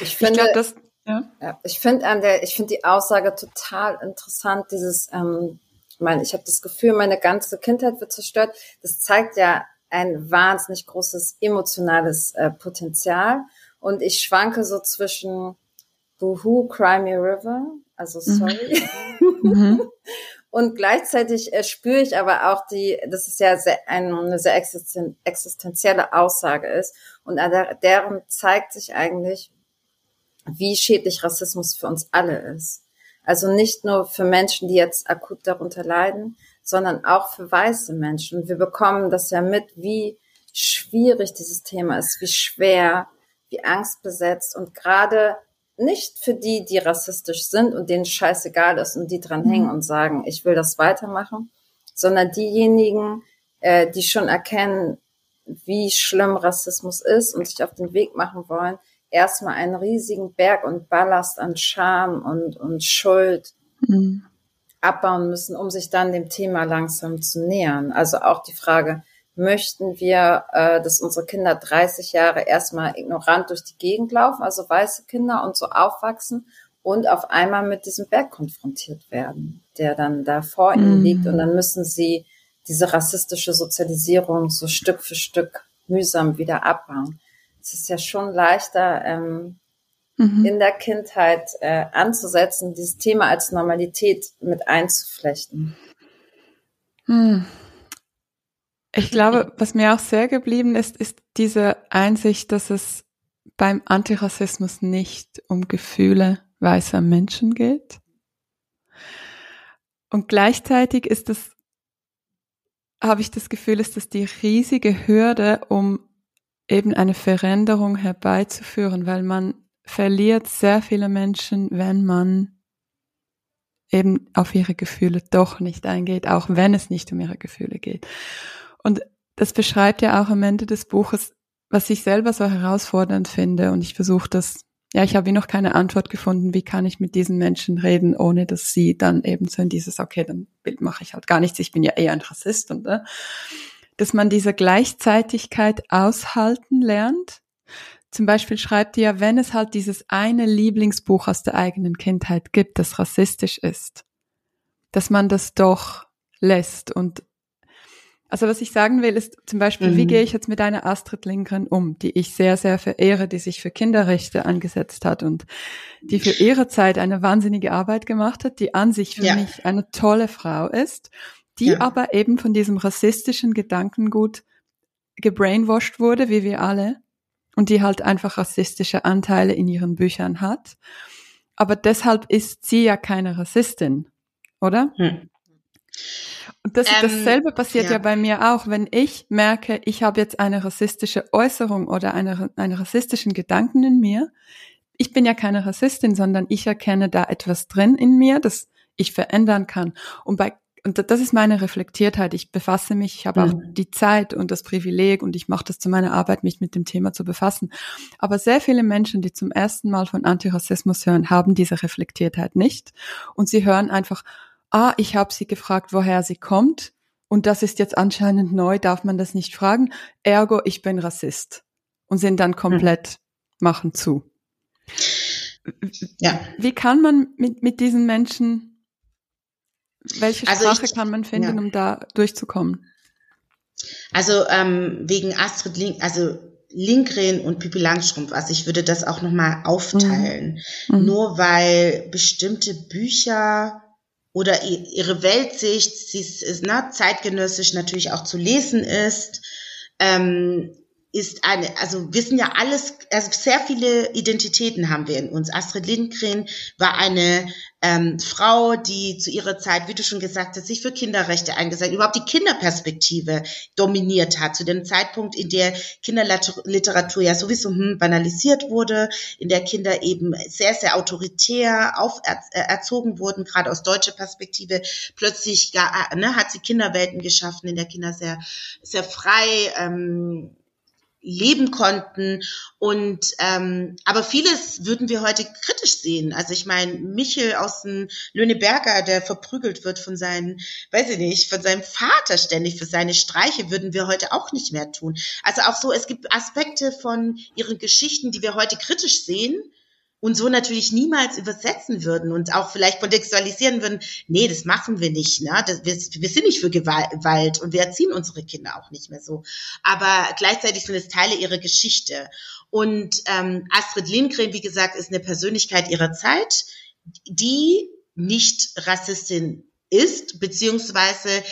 [SPEAKER 3] Ich finde, ich glaub, das, ja. ja ich finde an der, ich finde die Aussage total interessant. Dieses, ähm, ich meine, ich habe das Gefühl, meine ganze Kindheit wird zerstört. Das zeigt ja ein wahnsinnig großes emotionales äh, Potenzial. Und ich schwanke so zwischen Boohoo, Cry Me River, also mhm. sorry. (laughs) Mhm. Und gleichzeitig äh, spüre ich aber auch die, dass es ja sehr, eine sehr existen, existenzielle Aussage ist. Und an der, deren zeigt sich eigentlich, wie schädlich Rassismus für uns alle ist. Also nicht nur für Menschen, die jetzt akut darunter leiden, sondern auch für weiße Menschen. Wir bekommen das ja mit, wie schwierig dieses Thema ist, wie schwer, wie angstbesetzt und gerade nicht für die, die rassistisch sind und denen scheißegal ist und die dran hängen mhm. und sagen, ich will das weitermachen, sondern diejenigen, äh, die schon erkennen, wie schlimm Rassismus ist und sich auf den Weg machen wollen, erstmal einen riesigen Berg und Ballast an Scham und, und Schuld mhm. abbauen müssen, um sich dann dem Thema langsam zu nähern. Also auch die Frage, möchten wir, äh, dass unsere Kinder 30 Jahre erstmal ignorant durch die Gegend laufen, also weiße Kinder und so aufwachsen und auf einmal mit diesem Berg konfrontiert werden, der dann da vor ihnen mhm. liegt und dann müssen sie diese rassistische Sozialisierung so Stück für Stück mühsam wieder abbauen. Es ist ja schon leichter, ähm, mhm. in der Kindheit äh, anzusetzen, dieses Thema als Normalität mit einzuflechten.
[SPEAKER 1] Mhm. Ich glaube, was mir auch sehr geblieben ist, ist diese Einsicht, dass es beim Antirassismus nicht um Gefühle weißer Menschen geht. Und gleichzeitig ist es, habe ich das Gefühl, ist das die riesige Hürde, um eben eine Veränderung herbeizuführen, weil man verliert sehr viele Menschen, wenn man eben auf ihre Gefühle doch nicht eingeht, auch wenn es nicht um ihre Gefühle geht. Und das beschreibt ja auch am Ende des Buches, was ich selber so herausfordernd finde. Und ich versuche das, ja, ich habe wie noch keine Antwort gefunden, wie kann ich mit diesen Menschen reden, ohne dass sie dann eben so in dieses, okay, dann mache ich halt gar nichts, ich bin ja eher ein Rassist und äh, dass man diese Gleichzeitigkeit aushalten lernt. Zum Beispiel schreibt ihr ja, wenn es halt dieses eine Lieblingsbuch aus der eigenen Kindheit gibt, das rassistisch ist, dass man das doch lässt und also was ich sagen will, ist zum Beispiel, mhm. wie gehe ich jetzt mit einer Astrid Lindgren um, die ich sehr, sehr verehre, die sich für Kinderrechte angesetzt hat und die für ihre Zeit eine wahnsinnige Arbeit gemacht hat, die an sich für ja. mich eine tolle Frau ist, die ja. aber eben von diesem rassistischen Gedankengut gebrainwashed wurde, wie wir alle, und die halt einfach rassistische Anteile in ihren Büchern hat. Aber deshalb ist sie ja keine Rassistin, oder? Hm. Und das, ähm, dasselbe passiert ja. ja. bei mir auch, wenn ich merke, ich habe jetzt eine rassistische Äußerung oder eine, einen rassistischen Gedanken in mir. Ich bin ja keine Rassistin, sondern ich erkenne da etwas drin in mir, das ich verändern kann. Und bei und das ist meine Reflektiertheit. Ich befasse mich, ich habe mhm. auch die Zeit und das Privileg und ich mache das zu meiner Arbeit, mich mit dem Thema zu befassen. Aber sehr viele Menschen, die zum ersten Mal von Antirassismus hören, haben diese Reflektiertheit nicht. Und sie hören einfach, ah, ich habe sie gefragt, woher sie kommt. Und das ist jetzt anscheinend neu, darf man das nicht fragen. Ergo, ich bin Rassist. Und sind dann komplett, mhm. machen zu. Ja. Wie kann man mit, mit diesen Menschen welche also Sprache ich, kann man finden, ja. um da durchzukommen?
[SPEAKER 2] Also ähm, wegen Astrid Link, also Lindgren und Pippi Langstrumpf, also ich würde das auch nochmal aufteilen. Mhm. mhm. Nur weil bestimmte Bücher oder ihre Weltsicht, sie ist, ist ne, zeitgenössisch natürlich auch zu lesen ist, ähm, ist eine, also wir sind ja alles, also sehr viele Identitäten haben wir in uns. Astrid Lindgren war eine ähm, Frau, die zu ihrer Zeit, wie du schon gesagt hast, sich für Kinderrechte eingesetzt, überhaupt die Kinderperspektive dominiert hat, zu dem Zeitpunkt, in der Kinderliteratur ja sowieso hm, banalisiert wurde, in der Kinder eben sehr, sehr autoritär auferzogen wurden, gerade aus deutscher Perspektive. Plötzlich gar, ne, hat sie Kinderwelten geschaffen, in der Kinder sehr, sehr frei ähm, leben konnten. Und ähm, aber vieles würden wir heute kritisch sehen. Also ich meine, Michel aus dem Löhneberger, der verprügelt wird von seinen, weiß ich nicht, von seinem Vater ständig für seine Streiche, würden wir heute auch nicht mehr tun. Also auch so, es gibt Aspekte von ihren Geschichten, die wir heute kritisch sehen und so natürlich niemals übersetzen würden und auch vielleicht kontextualisieren würden, nee, das machen wir nicht, ne? Das, wir, wir sind nicht für Gewalt und wir erziehen unsere Kinder auch nicht mehr so. Aber gleichzeitig sind es Teile ihrer Geschichte. Und ähm, Astrid Lindgren, wie gesagt, ist eine Persönlichkeit ihrer Zeit, die nicht Rassistin ist, beziehungsweise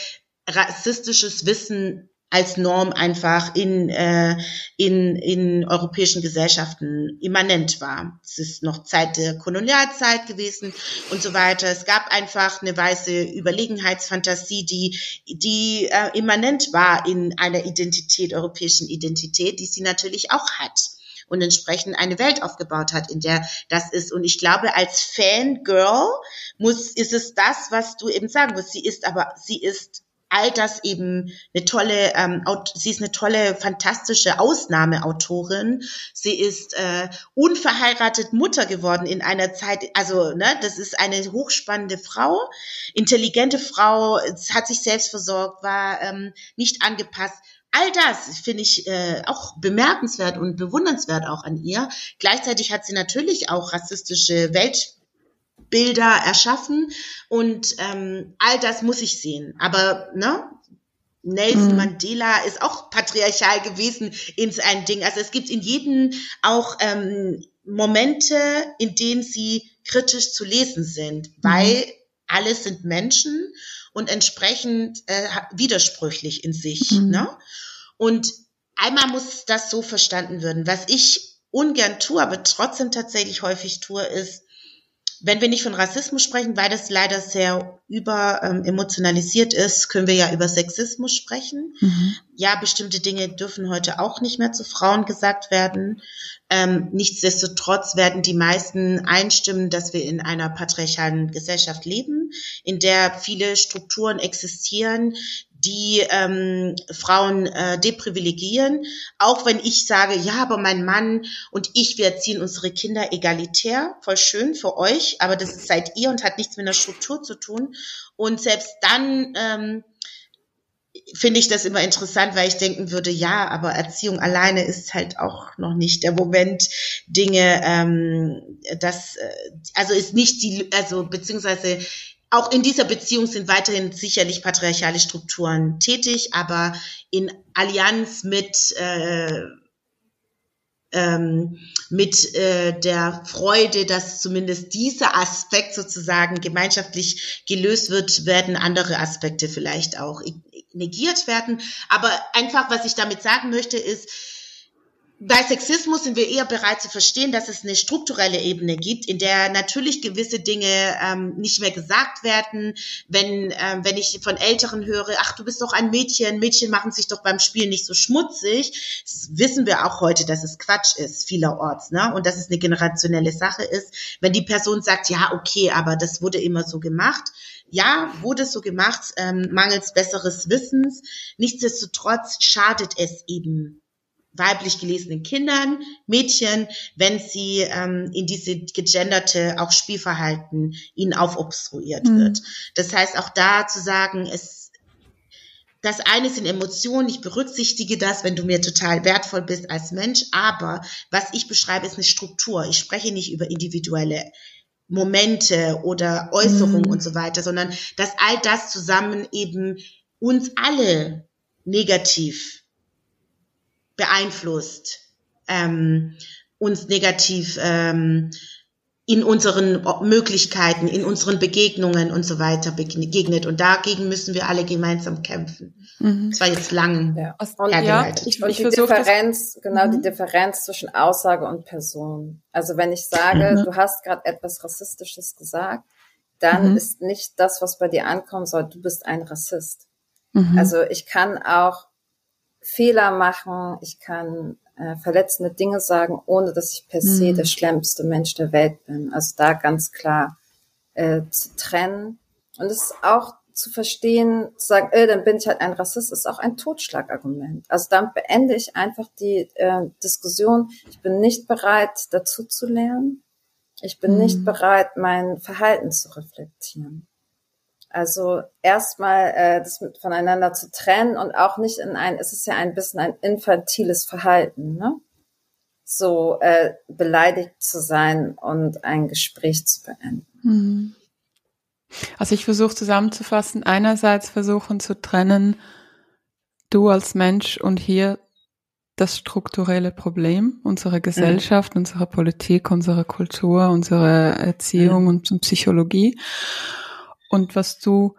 [SPEAKER 2] rassistisches Wissen als Norm einfach in, äh, in, in europäischen Gesellschaften immanent war. Es ist noch Zeit der Kolonialzeit gewesen und so weiter. Es gab einfach eine weiße Überlegenheitsfantasie, die, die äh, immanent war in einer Identität, europäischen Identität, die sie natürlich auch hat und entsprechend eine Welt aufgebaut hat, in der das ist. Und ich glaube, als Fangirl muss, ist es das, was du eben sagen musst. Sie ist aber, sie ist all das eben eine tolle, ähm, sie ist eine tolle, fantastische Ausnahmeautorin. Sie ist äh, unverheiratet Mutter geworden in einer Zeit, also ne, das ist eine hochspannende Frau, intelligente Frau, hat sich selbst versorgt, war ähm, nicht angepasst. All das finde ich äh, auch bemerkenswert und bewundernswert auch an ihr. Gleichzeitig hat sie natürlich auch rassistische Welt Bilder erschaffen und ähm, all das muss ich sehen. Aber ne, Nelson mhm. Mandela ist auch patriarchal gewesen ins ein Ding. Also es gibt in jedem auch ähm, Momente, in denen sie kritisch zu lesen sind, mhm. weil alles sind Menschen und entsprechend äh, widersprüchlich in sich. Mhm. Ne? Und einmal muss das so verstanden werden. Was ich ungern tue, aber trotzdem tatsächlich häufig tue, ist, wenn wir nicht von Rassismus sprechen, weil das leider sehr über ähm, emotionalisiert ist, können wir ja über Sexismus sprechen. Mhm. Ja, bestimmte Dinge dürfen heute auch nicht mehr zu Frauen gesagt werden. Ähm, nichtsdestotrotz werden die meisten einstimmen, dass wir in einer patriarchalen Gesellschaft leben, in der viele Strukturen existieren, die ähm, Frauen äh, deprivilegieren. Auch wenn ich sage, ja, aber mein Mann und ich, wir erziehen unsere Kinder egalitär, voll schön für euch, aber das seid ihr und hat nichts mit einer Struktur zu tun. Und selbst dann ähm, finde ich das immer interessant, weil ich denken würde, ja, aber Erziehung alleine ist halt auch noch nicht der Moment, Dinge, ähm, das, äh, also ist nicht die, also beziehungsweise auch in dieser Beziehung sind weiterhin sicherlich patriarchale Strukturen tätig, aber in Allianz mit äh, ähm, mit äh, der Freude, dass zumindest dieser Aspekt sozusagen gemeinschaftlich gelöst wird, werden andere Aspekte vielleicht auch negiert werden. Aber einfach, was ich damit sagen möchte, ist, bei Sexismus sind wir eher bereit zu verstehen, dass es eine strukturelle Ebene gibt, in der natürlich gewisse Dinge ähm, nicht mehr gesagt werden. Wenn, ähm, wenn ich von Älteren höre, ach, du bist doch ein Mädchen, Mädchen machen sich doch beim Spiel nicht so schmutzig, das wissen wir auch heute, dass es Quatsch ist, vielerorts, ne? Und dass es eine generationelle Sache ist. Wenn die Person sagt, ja, okay, aber das wurde immer so gemacht, ja, wurde so gemacht, ähm, mangels besseres Wissens. Nichtsdestotrotz schadet es eben weiblich gelesenen Kindern, Mädchen, wenn sie ähm, in diese gegenderte auch Spielverhalten ihnen aufobstruiert mhm. wird. Das heißt auch da zu sagen, es das eine sind Emotionen, ich berücksichtige das, wenn du mir total wertvoll bist als Mensch, aber was ich beschreibe, ist eine Struktur. Ich spreche nicht über individuelle Momente oder Äußerungen mhm. und so weiter, sondern dass all das zusammen eben uns alle negativ beeinflusst, ähm, uns negativ ähm, in unseren Möglichkeiten, in unseren Begegnungen und so weiter begegnet. Und dagegen müssen wir alle gemeinsam kämpfen. Mhm. Das war jetzt lang
[SPEAKER 3] ja. Und, ja, ich, und ich die Differenz, das, genau mhm. die Differenz zwischen Aussage und Person. Also wenn ich sage, mhm. du hast gerade etwas Rassistisches gesagt, dann mhm. ist nicht das, was bei dir ankommen soll, du bist ein Rassist. Mhm. Also ich kann auch Fehler machen, ich kann äh, verletzende Dinge sagen, ohne dass ich per se mhm. der schlimmste Mensch der Welt bin. Also da ganz klar äh, zu trennen. Und es ist auch zu verstehen, zu sagen, äh, dann bin ich halt ein Rassist, ist auch ein Totschlagargument. Also damit beende ich einfach die äh, Diskussion. Ich bin nicht bereit, dazu zu lernen. Ich bin mhm. nicht bereit, mein Verhalten zu reflektieren. Also erstmal äh, das mit voneinander zu trennen und auch nicht in ein, es ist ja ein bisschen ein infantiles Verhalten, ne? So äh, beleidigt zu sein und ein Gespräch zu beenden. Mhm.
[SPEAKER 1] Also ich versuche zusammenzufassen, einerseits versuchen zu trennen, du als Mensch und hier das strukturelle Problem unserer Gesellschaft, mhm. unserer Politik, unserer Kultur, unserer Erziehung mhm. und Psychologie und was du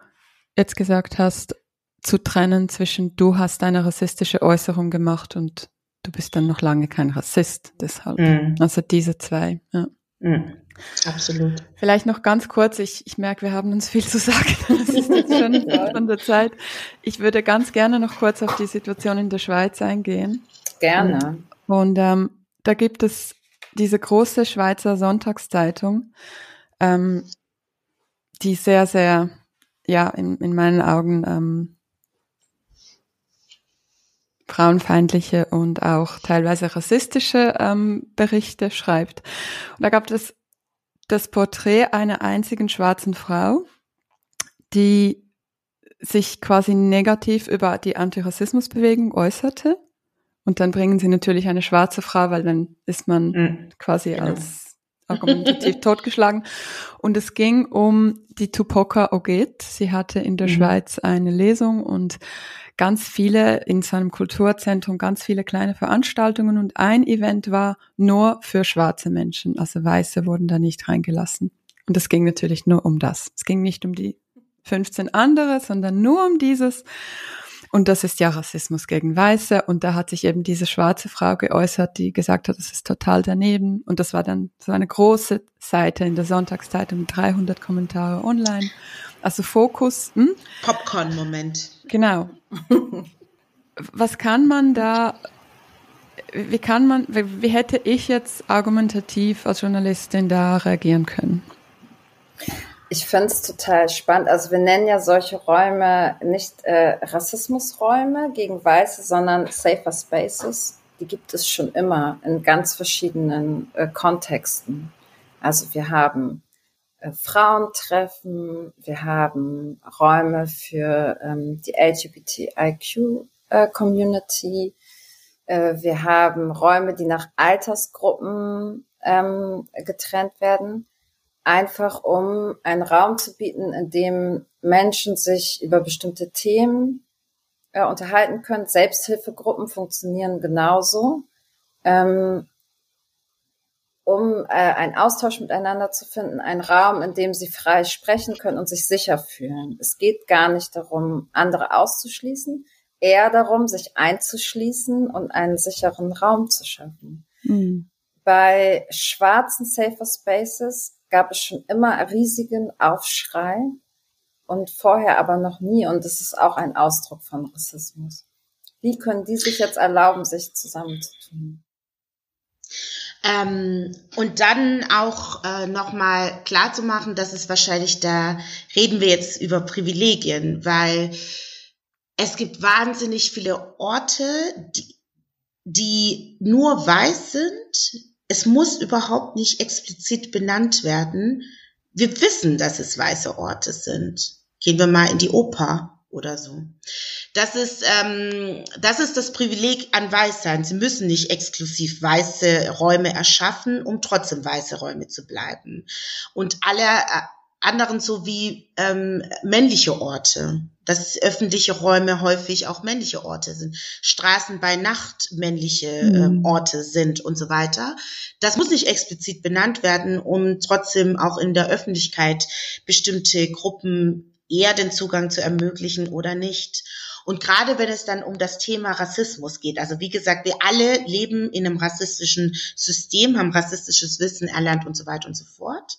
[SPEAKER 1] jetzt gesagt hast, zu trennen zwischen du hast eine rassistische Äußerung gemacht und du bist dann noch lange kein Rassist, deshalb. Mm. Also diese zwei, ja. Mm.
[SPEAKER 2] Absolut.
[SPEAKER 1] Vielleicht noch ganz kurz, ich, ich merke, wir haben uns viel zu sagen. (laughs) Das ist jetzt schon von der Zeit. Ich würde ganz gerne noch kurz auf die Situation in der Schweiz eingehen.
[SPEAKER 3] Gerne.
[SPEAKER 1] Und ähm, da gibt es diese große Schweizer Sonntagszeitung, ähm, die sehr, sehr, ja, in, in meinen Augen ähm, frauenfeindliche und auch teilweise rassistische ähm, Berichte schreibt. Und da gab es das Porträt einer einzigen schwarzen Frau, die sich quasi negativ über die Antirassismusbewegung äußerte. Und dann bringen sie natürlich eine schwarze Frau, weil dann ist man mhm. quasi genau. als argumentativ (laughs) totgeschlagen. Und es ging um die Tupoka Oget. Sie hatte in der mhm. Schweiz eine Lesung und ganz viele in seinem Kulturzentrum, ganz viele kleine Veranstaltungen und ein Event war nur für schwarze Menschen. Also Weiße wurden da nicht reingelassen. Und es ging natürlich nur um das. Es ging nicht um die 15 andere, sondern nur um dieses. Und das ist ja Rassismus gegen Weiße. Und da hat sich eben diese schwarze Frau geäußert, die gesagt hat, das ist total daneben. Und das war dann so eine große Seite in der Sonntagszeitung mit 300 Kommentare online. Also Fokus. Hm?
[SPEAKER 2] Popcorn-Moment.
[SPEAKER 1] Genau. Was kann man da, wie kann man, wie hätte ich jetzt argumentativ als Journalistin da reagieren können?
[SPEAKER 3] Ich finde es total spannend. Also wir nennen ja solche Räume nicht äh, Rassismusräume gegen Weiße, sondern Safer Spaces. Die gibt es schon immer in ganz verschiedenen äh, Kontexten. Also wir haben äh, Frauentreffen, wir haben Räume für ähm, die LGBTIQ-Community, äh, äh, wir haben Räume, die nach Altersgruppen ähm, getrennt werden einfach um einen Raum zu bieten, in dem Menschen sich über bestimmte Themen äh, unterhalten können. Selbsthilfegruppen funktionieren genauso, ähm, um äh, einen Austausch miteinander zu finden, einen Raum, in dem sie frei sprechen können und sich sicher fühlen. Es geht gar nicht darum, andere auszuschließen, eher darum, sich einzuschließen und einen sicheren Raum zu schaffen. Mhm. Bei schwarzen Safer Spaces gab es schon immer riesigen Aufschrei und vorher aber noch nie. Und das ist auch ein Ausdruck von Rassismus. Wie können die sich jetzt erlauben, sich zusammenzutun?
[SPEAKER 2] Ähm, und dann auch äh, nochmal klar zu machen, dass es wahrscheinlich da reden wir jetzt über Privilegien, weil es gibt wahnsinnig viele Orte, die, die nur weiß sind. Es muss überhaupt nicht explizit benannt werden. Wir wissen, dass es weiße Orte sind. Gehen wir mal in die Oper oder so. Das ist, ähm, das ist das Privileg an Weißsein. Sie müssen nicht exklusiv weiße Räume erschaffen, um trotzdem weiße Räume zu bleiben. Und alle äh, anderen so wie ähm, männliche Orte, dass öffentliche Räume häufig auch männliche Orte sind, Straßen bei Nacht männliche mhm. ähm, Orte sind und so weiter. Das muss nicht explizit benannt werden, um trotzdem auch in der Öffentlichkeit bestimmte Gruppen eher den Zugang zu ermöglichen oder nicht. Und gerade wenn es dann um das Thema Rassismus geht, also wie gesagt, wir alle leben in einem rassistischen System, haben rassistisches Wissen erlernt und so weiter und so fort.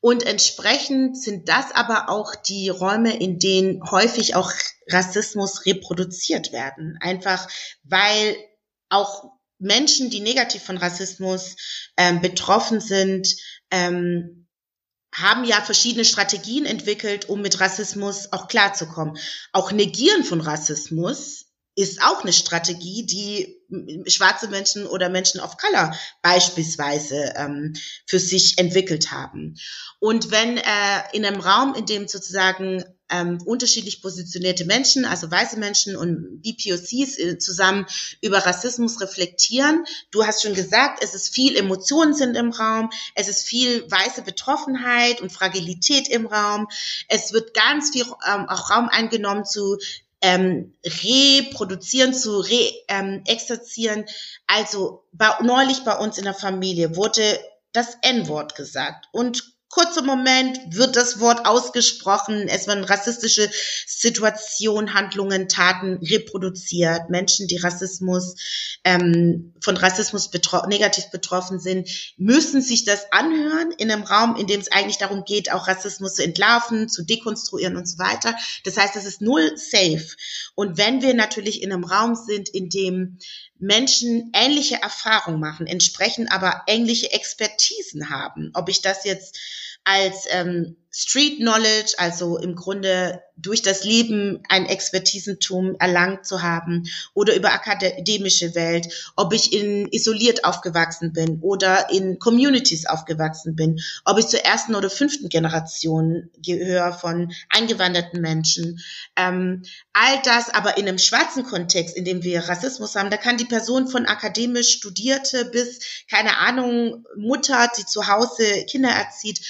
[SPEAKER 2] Und entsprechend sind das aber auch die Räume, in denen häufig auch Rassismus reproduziert werden. Einfach weil auch Menschen, die negativ von Rassismus ähm, betroffen sind, ähm, haben ja verschiedene Strategien entwickelt, um mit Rassismus auch klarzukommen. Auch Negieren von Rassismus ist auch eine Strategie, die schwarze Menschen oder Menschen of Color beispielsweise ähm, für sich entwickelt haben. Und wenn äh, in einem Raum, in dem sozusagen ähm, unterschiedlich positionierte Menschen, also weiße Menschen und BPOCs äh, zusammen über Rassismus reflektieren. Du hast schon gesagt, es ist viel Emotionen sind im Raum, es ist viel weiße Betroffenheit und Fragilität im Raum. Es wird ganz viel ähm, auch Raum eingenommen zu ähm, reproduzieren, zu re-exerzieren. Ähm, also bei, neulich bei uns in der Familie wurde das N-Wort gesagt und kurzer Moment wird das Wort ausgesprochen, es werden rassistische Situationen, Handlungen, Taten reproduziert. Menschen, die Rassismus, ähm, von Rassismus betro negativ betroffen sind, müssen sich das anhören in einem Raum, in dem es eigentlich darum geht, auch Rassismus zu entlarven, zu dekonstruieren und so weiter. Das heißt, es ist null safe. Und wenn wir natürlich in einem Raum sind, in dem Menschen ähnliche Erfahrungen machen, entsprechend aber ähnliche Expertisen haben. Ob ich das jetzt als ähm, Street Knowledge, also im Grunde durch das Leben ein Expertisentum erlangt zu haben oder über akademische Welt, ob ich in isoliert aufgewachsen bin oder in Communities aufgewachsen bin, ob ich zur ersten oder fünften Generation gehöre von eingewanderten Menschen. Ähm, all das aber in einem schwarzen Kontext, in dem wir Rassismus haben, da kann die Person von akademisch Studierte bis, keine Ahnung, Mutter, die zu Hause Kinder erzieht,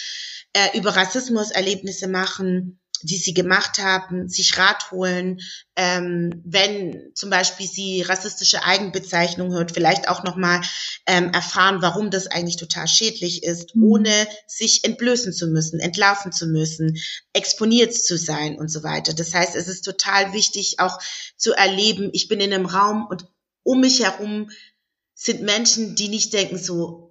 [SPEAKER 2] äh, über Rassismuserlebnisse machen, die sie gemacht haben, sich Rat holen, ähm, wenn zum Beispiel sie rassistische Eigenbezeichnung hört, vielleicht auch nochmal ähm, erfahren, warum das eigentlich total schädlich ist, mhm. ohne sich entblößen zu müssen, entlarven zu müssen, exponiert zu sein und so weiter. Das heißt, es ist total wichtig auch zu erleben, ich bin in einem Raum und um mich herum sind Menschen, die nicht denken so,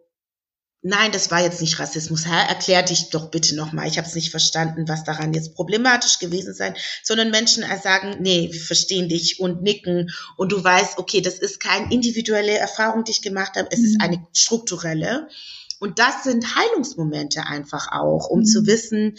[SPEAKER 2] Nein, das war jetzt nicht Rassismus. Herr, erklär dich doch bitte nochmal. Ich habe es nicht verstanden, was daran jetzt problematisch gewesen sein, sondern Menschen sagen, nee, wir verstehen dich und nicken und du weißt, okay, das ist keine individuelle Erfahrung, die ich gemacht habe, es mhm. ist eine strukturelle. Und das sind Heilungsmomente einfach auch, um mhm. zu wissen,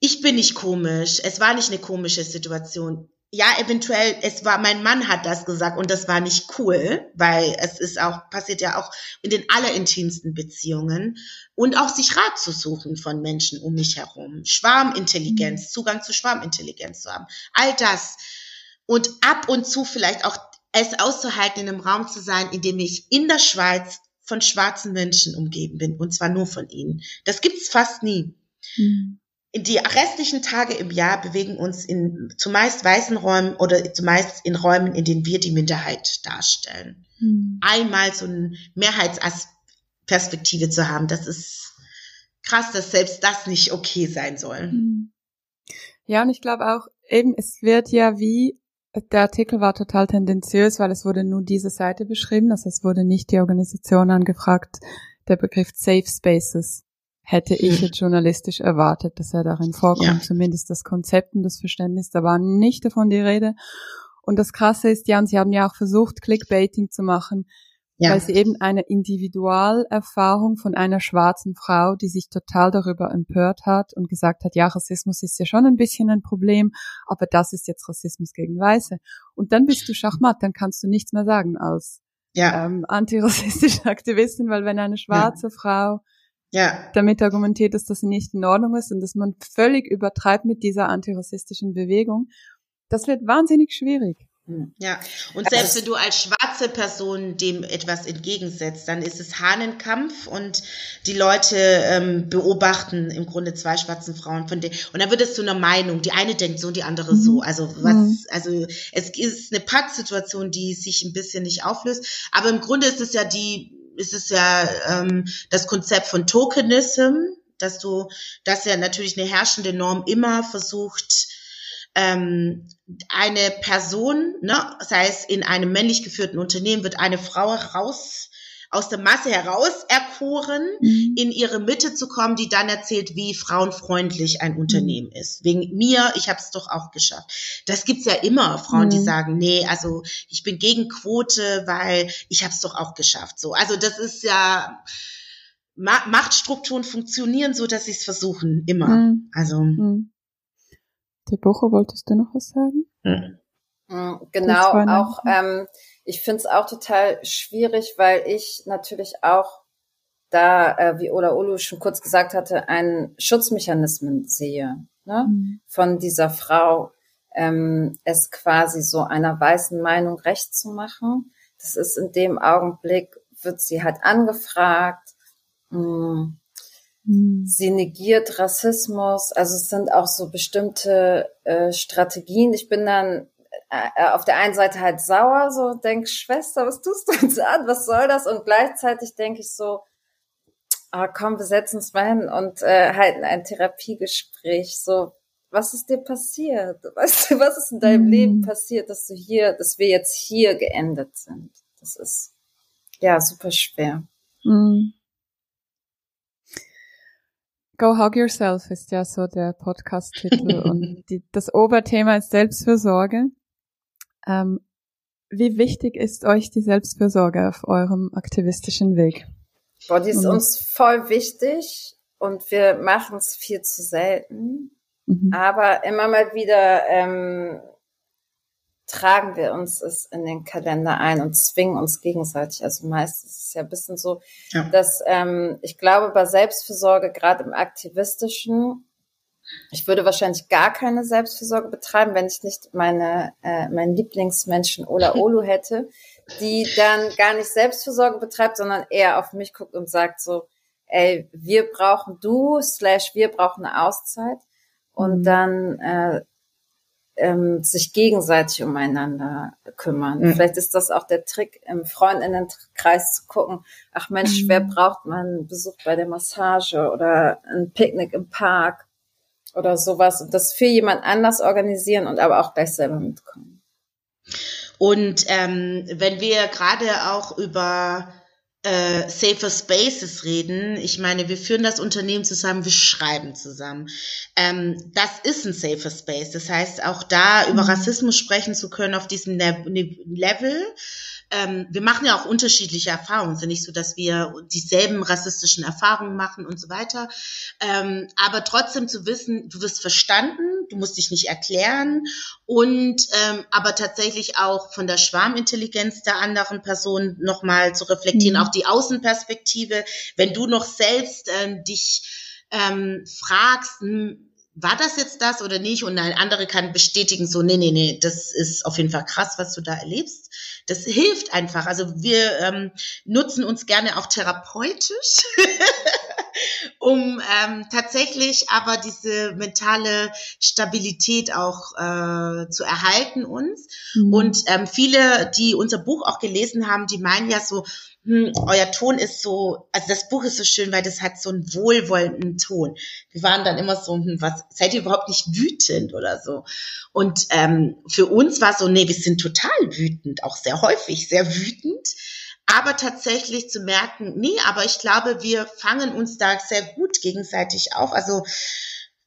[SPEAKER 2] ich bin nicht komisch, es war nicht eine komische Situation ja, eventuell, es war, mein Mann hat das gesagt und das war nicht cool, weil es ist auch, passiert ja auch in den allerintimsten Beziehungen und auch sich Rat zu suchen von Menschen um mich herum. Schwarmintelligenz, mhm. Zugang zu Schwarmintelligenz zu haben. All das. Und ab und zu vielleicht auch es auszuhalten, in einem Raum zu sein, in dem ich in der Schweiz von schwarzen Menschen umgeben bin und zwar nur von ihnen. Das gibt's fast nie. Mhm die restlichen Tage im Jahr bewegen uns in zumeist weißen Räumen oder zumeist in Räumen, in denen wir die Minderheit darstellen. Mhm. Einmal so eine Mehrheitsperspektive zu haben, das ist krass, dass selbst das nicht okay sein soll. Hm.
[SPEAKER 1] Ja, und ich glaube auch eben, es wird ja wie der Artikel war total tendenziös, weil es wurde nur diese Seite beschrieben, also es wurde nicht die Organisation angefragt. Der Begriff Safe Spaces hätte ich jetzt journalistisch erwartet, dass er darin vorkommt, ja. zumindest das Konzept und das Verständnis, da war nicht davon die Rede. Und das Krasse ist, Jan, Sie haben ja auch versucht, Clickbaiting zu machen, ja. weil Sie eben eine Individualerfahrung von einer schwarzen Frau, die sich total darüber empört hat und gesagt hat, ja, Rassismus ist ja schon ein bisschen ein Problem, aber das ist jetzt Rassismus gegen Weiße. Und dann bist du Schachmatt, dann kannst du nichts mehr sagen als ja. ähm, antirassistische (laughs) Aktivistin, weil wenn eine schwarze ja. Frau ja. damit argumentiert, dass das nicht in Ordnung ist und dass man völlig übertreibt mit dieser antirassistischen Bewegung, das wird wahnsinnig schwierig.
[SPEAKER 2] Hm. Ja, und selbst wenn du als schwarze Person dem etwas entgegensetzt, dann ist es Hahnenkampf und die Leute ähm, beobachten im Grunde zwei schwarzen Frauen von denen und dann wird es zu einer Meinung. Die eine denkt so, die andere mhm. so. Also was, mhm. also es ist eine Pattsituation, die sich ein bisschen nicht auflöst. Aber im Grunde ist es ja die ist es ja ähm, das Konzept von Tokenism, dass du, dass ja natürlich eine herrschende Norm immer versucht, ähm, eine Person, ne, sei es in einem männlich geführten Unternehmen, wird eine Frau raus aus der Masse heraus erkoren, mhm. in ihre Mitte zu kommen, die dann erzählt, wie frauenfreundlich ein Unternehmen mhm. ist. Wegen mir, ich habe es doch auch geschafft. Das gibt's ja immer, Frauen, mhm. die sagen, nee, also ich bin gegen Quote, weil ich habe es doch auch geschafft. So, also das ist ja Ma Machtstrukturen funktionieren so, dass sie es versuchen, immer. Mhm. Also. Mhm.
[SPEAKER 1] Die Woche wolltest du noch was sagen?
[SPEAKER 3] Mhm. Genau, auch ähm, ich finde es auch total schwierig, weil ich natürlich auch da, äh, wie Ola Olu schon kurz gesagt hatte, einen Schutzmechanismen sehe ne? Mhm. von dieser Frau, ähm, es quasi so einer weißen Meinung recht zu machen. Das ist in dem Augenblick, wird sie halt angefragt, mh, mm, mhm. sie negiert Rassismus, also es sind auch so bestimmte äh, Strategien. Ich bin dann auf der einen Seite halt sauer, so denk Schwester, was tust du uns an? Was soll das? Und gleichzeitig denke ich so, ah, komm, wir setzen uns mal hin und äh, halten ein Therapiegespräch. So, was ist dir passiert? Weißt du, was ist in deinem mhm. Leben passiert, dass du hier, dass wir jetzt hier geendet sind? Das ist ja super schwer. Mhm.
[SPEAKER 1] Go Hug Yourself ist ja so der Podcast-Titel (laughs) und die, das Oberthema ist Selbstfürsorge. Ähm, wie wichtig ist euch die Selbstfürsorge auf eurem aktivistischen Weg?
[SPEAKER 3] Boah, die ist mhm. uns voll wichtig und wir machen es viel zu selten. Mhm. Aber immer mal wieder ähm, tragen wir uns es in den Kalender ein und zwingen uns gegenseitig. Also meistens ist es ja ein bisschen so, ja. dass ähm, ich glaube, bei Selbstfürsorge, gerade im Aktivistischen, ich würde wahrscheinlich gar keine Selbstfürsorge betreiben, wenn ich nicht meine äh, meinen Lieblingsmenschen Ola (laughs) Olu hätte, die dann gar nicht Selbstfürsorge betreibt, sondern eher auf mich guckt und sagt so, ey, wir brauchen du slash wir brauchen eine Auszeit und mhm. dann äh, ähm, sich gegenseitig umeinander kümmern. Mhm. Vielleicht ist das auch der Trick, im Freundinnenkreis zu gucken, ach Mensch, mhm. wer braucht man einen Besuch bei der Massage oder ein Picknick im Park oder sowas und das für jemand anders organisieren und aber auch gleich selber mitkommen.
[SPEAKER 2] Und ähm, wenn wir gerade auch über äh, Safer Spaces reden, ich meine, wir führen das Unternehmen zusammen, wir schreiben zusammen. Ähm, das ist ein Safer Space. Das heißt, auch da über mhm. Rassismus sprechen zu können auf diesem ne Level ähm, wir machen ja auch unterschiedliche Erfahrungen. Es ist ja nicht so, dass wir dieselben rassistischen Erfahrungen machen und so weiter. Ähm, aber trotzdem zu wissen, du wirst verstanden, du musst dich nicht erklären und ähm, aber tatsächlich auch von der Schwarmintelligenz der anderen Person nochmal zu reflektieren, mhm. auch die Außenperspektive, wenn du noch selbst ähm, dich ähm, fragst, hm, war das jetzt das oder nicht? Und ein anderer kann bestätigen, so, nee, nee, nee, das ist auf jeden Fall krass, was du da erlebst. Das hilft einfach. Also wir ähm, nutzen uns gerne auch therapeutisch. (laughs) um ähm, tatsächlich aber diese mentale Stabilität auch äh, zu erhalten uns. Mhm. Und ähm, viele, die unser Buch auch gelesen haben, die meinen ja so, hm, euer Ton ist so, also das Buch ist so schön, weil das hat so einen wohlwollenden Ton. Wir waren dann immer so, hm, was, seid ihr überhaupt nicht wütend oder so? Und ähm, für uns war so, nee, wir sind total wütend, auch sehr häufig sehr wütend. Aber tatsächlich zu merken, nee, aber ich glaube, wir fangen uns da sehr gut gegenseitig auf. Also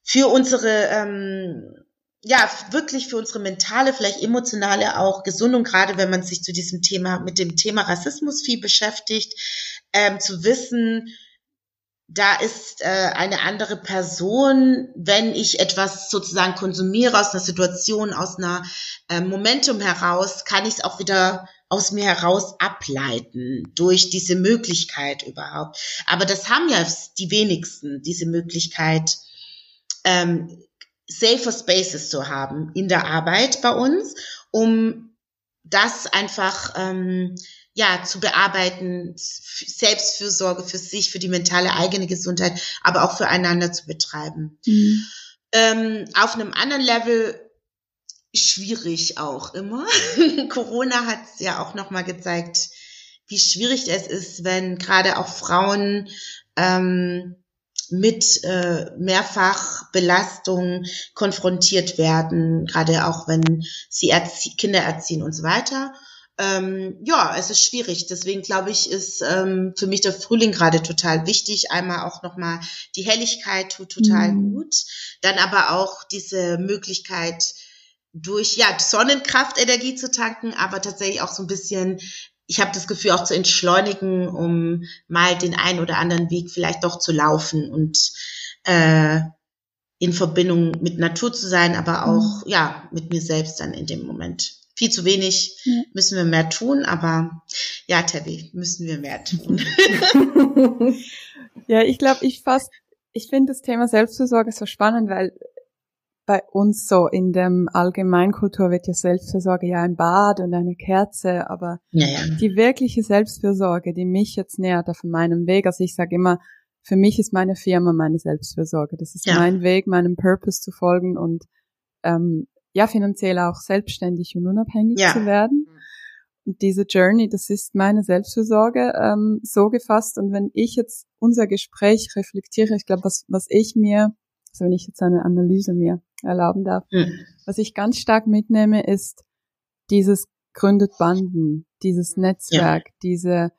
[SPEAKER 2] für unsere ähm, ja, wirklich für unsere mentale, vielleicht emotionale auch Gesundung, gerade wenn man sich zu diesem Thema, mit dem Thema Rassismus viel beschäftigt, ähm, zu wissen, da ist äh, eine andere Person, wenn ich etwas sozusagen konsumiere aus einer Situation, aus einer äh, Momentum heraus, kann ich es auch wieder aus mir heraus ableiten durch diese Möglichkeit überhaupt. Aber das haben ja die wenigsten, diese Möglichkeit, ähm, safer Spaces zu haben in der Arbeit bei uns, um das einfach ähm, ja zu bearbeiten, Selbstfürsorge für sich, für die mentale eigene Gesundheit, aber auch füreinander zu betreiben. Mhm. Ähm, auf einem anderen Level schwierig auch immer. (laughs) Corona hat es ja auch noch mal gezeigt, wie schwierig es ist, wenn gerade auch Frauen ähm, mit äh, Mehrfachbelastung konfrontiert werden, gerade auch wenn sie erzie Kinder erziehen und so weiter. Ähm, ja, es ist schwierig. Deswegen glaube ich, ist ähm, für mich der Frühling gerade total wichtig. Einmal auch nochmal die Helligkeit tut total mhm. gut. Dann aber auch diese Möglichkeit, durch ja Sonnenkraftenergie zu tanken, aber tatsächlich auch so ein bisschen ich habe das Gefühl auch zu entschleunigen, um mal den einen oder anderen Weg vielleicht doch zu laufen und äh, in Verbindung mit Natur zu sein, aber auch mhm. ja mit mir selbst dann in dem Moment. Viel zu wenig ja. müssen wir mehr tun, aber ja, Tabby, müssen wir mehr tun. (laughs)
[SPEAKER 1] ja, ich glaube, ich fast, ich finde das Thema Selbstversorge so spannend, weil bei uns so in dem Allgemeinkultur wird ja Selbstfürsorge ja ein Bad und eine Kerze, aber ja, ja. die wirkliche Selbstfürsorge, die mich jetzt nähert auf meinem Weg, also ich sage immer, für mich ist meine Firma meine Selbstfürsorge. Das ist ja. mein Weg, meinem Purpose zu folgen und ähm, ja, finanziell auch selbstständig und unabhängig zu werden. Und diese Journey, das ist meine Selbstfürsorge ähm, so gefasst. Und wenn ich jetzt unser Gespräch reflektiere, ich glaube, was, was ich mir, also wenn ich jetzt eine Analyse mir erlauben darf. Mhm. Was ich ganz stark mitnehme, ist dieses gründet Banden, dieses Netzwerk, ja. diese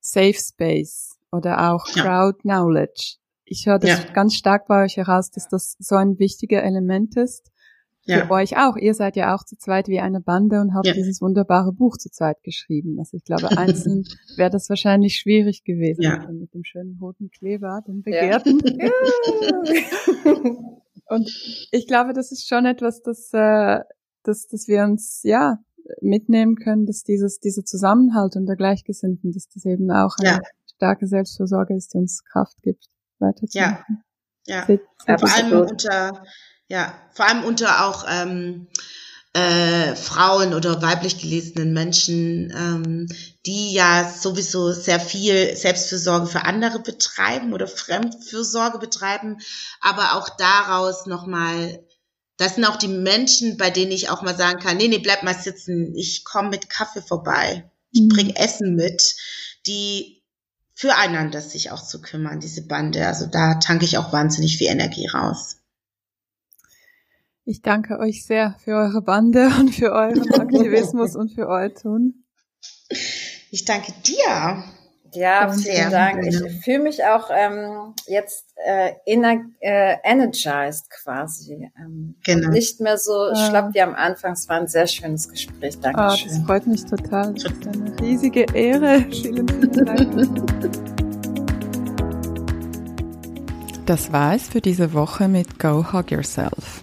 [SPEAKER 1] Safe Space oder auch ja. Crowd Knowledge. Ich höre das ja. ganz stark bei euch heraus, dass das so ein wichtiger Element ist ja. für euch auch. Ihr seid ja auch zu zweit wie eine Bande und habt dieses wunderbare Buch zu zweit geschrieben. Also ich glaube, einzeln (laughs) wäre das wahrscheinlich schwierig gewesen. Ja. Mit dem schönen roten Kleber, dem Begehrten. (laughs) (laughs) Ja. und ich glaube, das ist schon etwas, das, äh, das, das wir uns, ja, mitnehmen können, dass dieses, dieser Zusammenhalt und der Gleichgesinnten, dass das eben auch eine starke Selbstversorge ist, die uns Kraft gibt, weiterzumachen.
[SPEAKER 2] Ja. Ja, vor allem unter ja, vor allem unter auch ähm, äh, Frauen oder weiblich gelesenen Menschen, ähm, die ja sowieso sehr viel Selbstfürsorge für andere betreiben oder Fremdfürsorge betreiben, aber auch daraus nochmal, das sind auch die Menschen, bei denen ich auch mal sagen kann, nee, nee, bleib mal sitzen, ich komme mit Kaffee vorbei, ich mhm. bring Essen mit, die füreinander sich auch zu kümmern, diese Bande. Also da tanke ich auch wahnsinnig viel Energie raus.
[SPEAKER 1] Ich danke euch sehr für eure Bande (laughs) und für euren (laughs) Aktivismus und für euer Tun.
[SPEAKER 2] Ich danke dir.
[SPEAKER 3] Ja, vielen sehr. Dank. Ich fühle mich auch ähm, jetzt äh, inner, äh, energized quasi. Ähm, genau. Nicht mehr so ja. schlapp wie am Anfang. Es war ein sehr schönes Gespräch. Dankeschön.
[SPEAKER 1] Oh, das freut mich total. Das ist eine riesige Ehre. (laughs) Vielen, vielen Dank. Das war es für diese Woche mit Go Hug Yourself.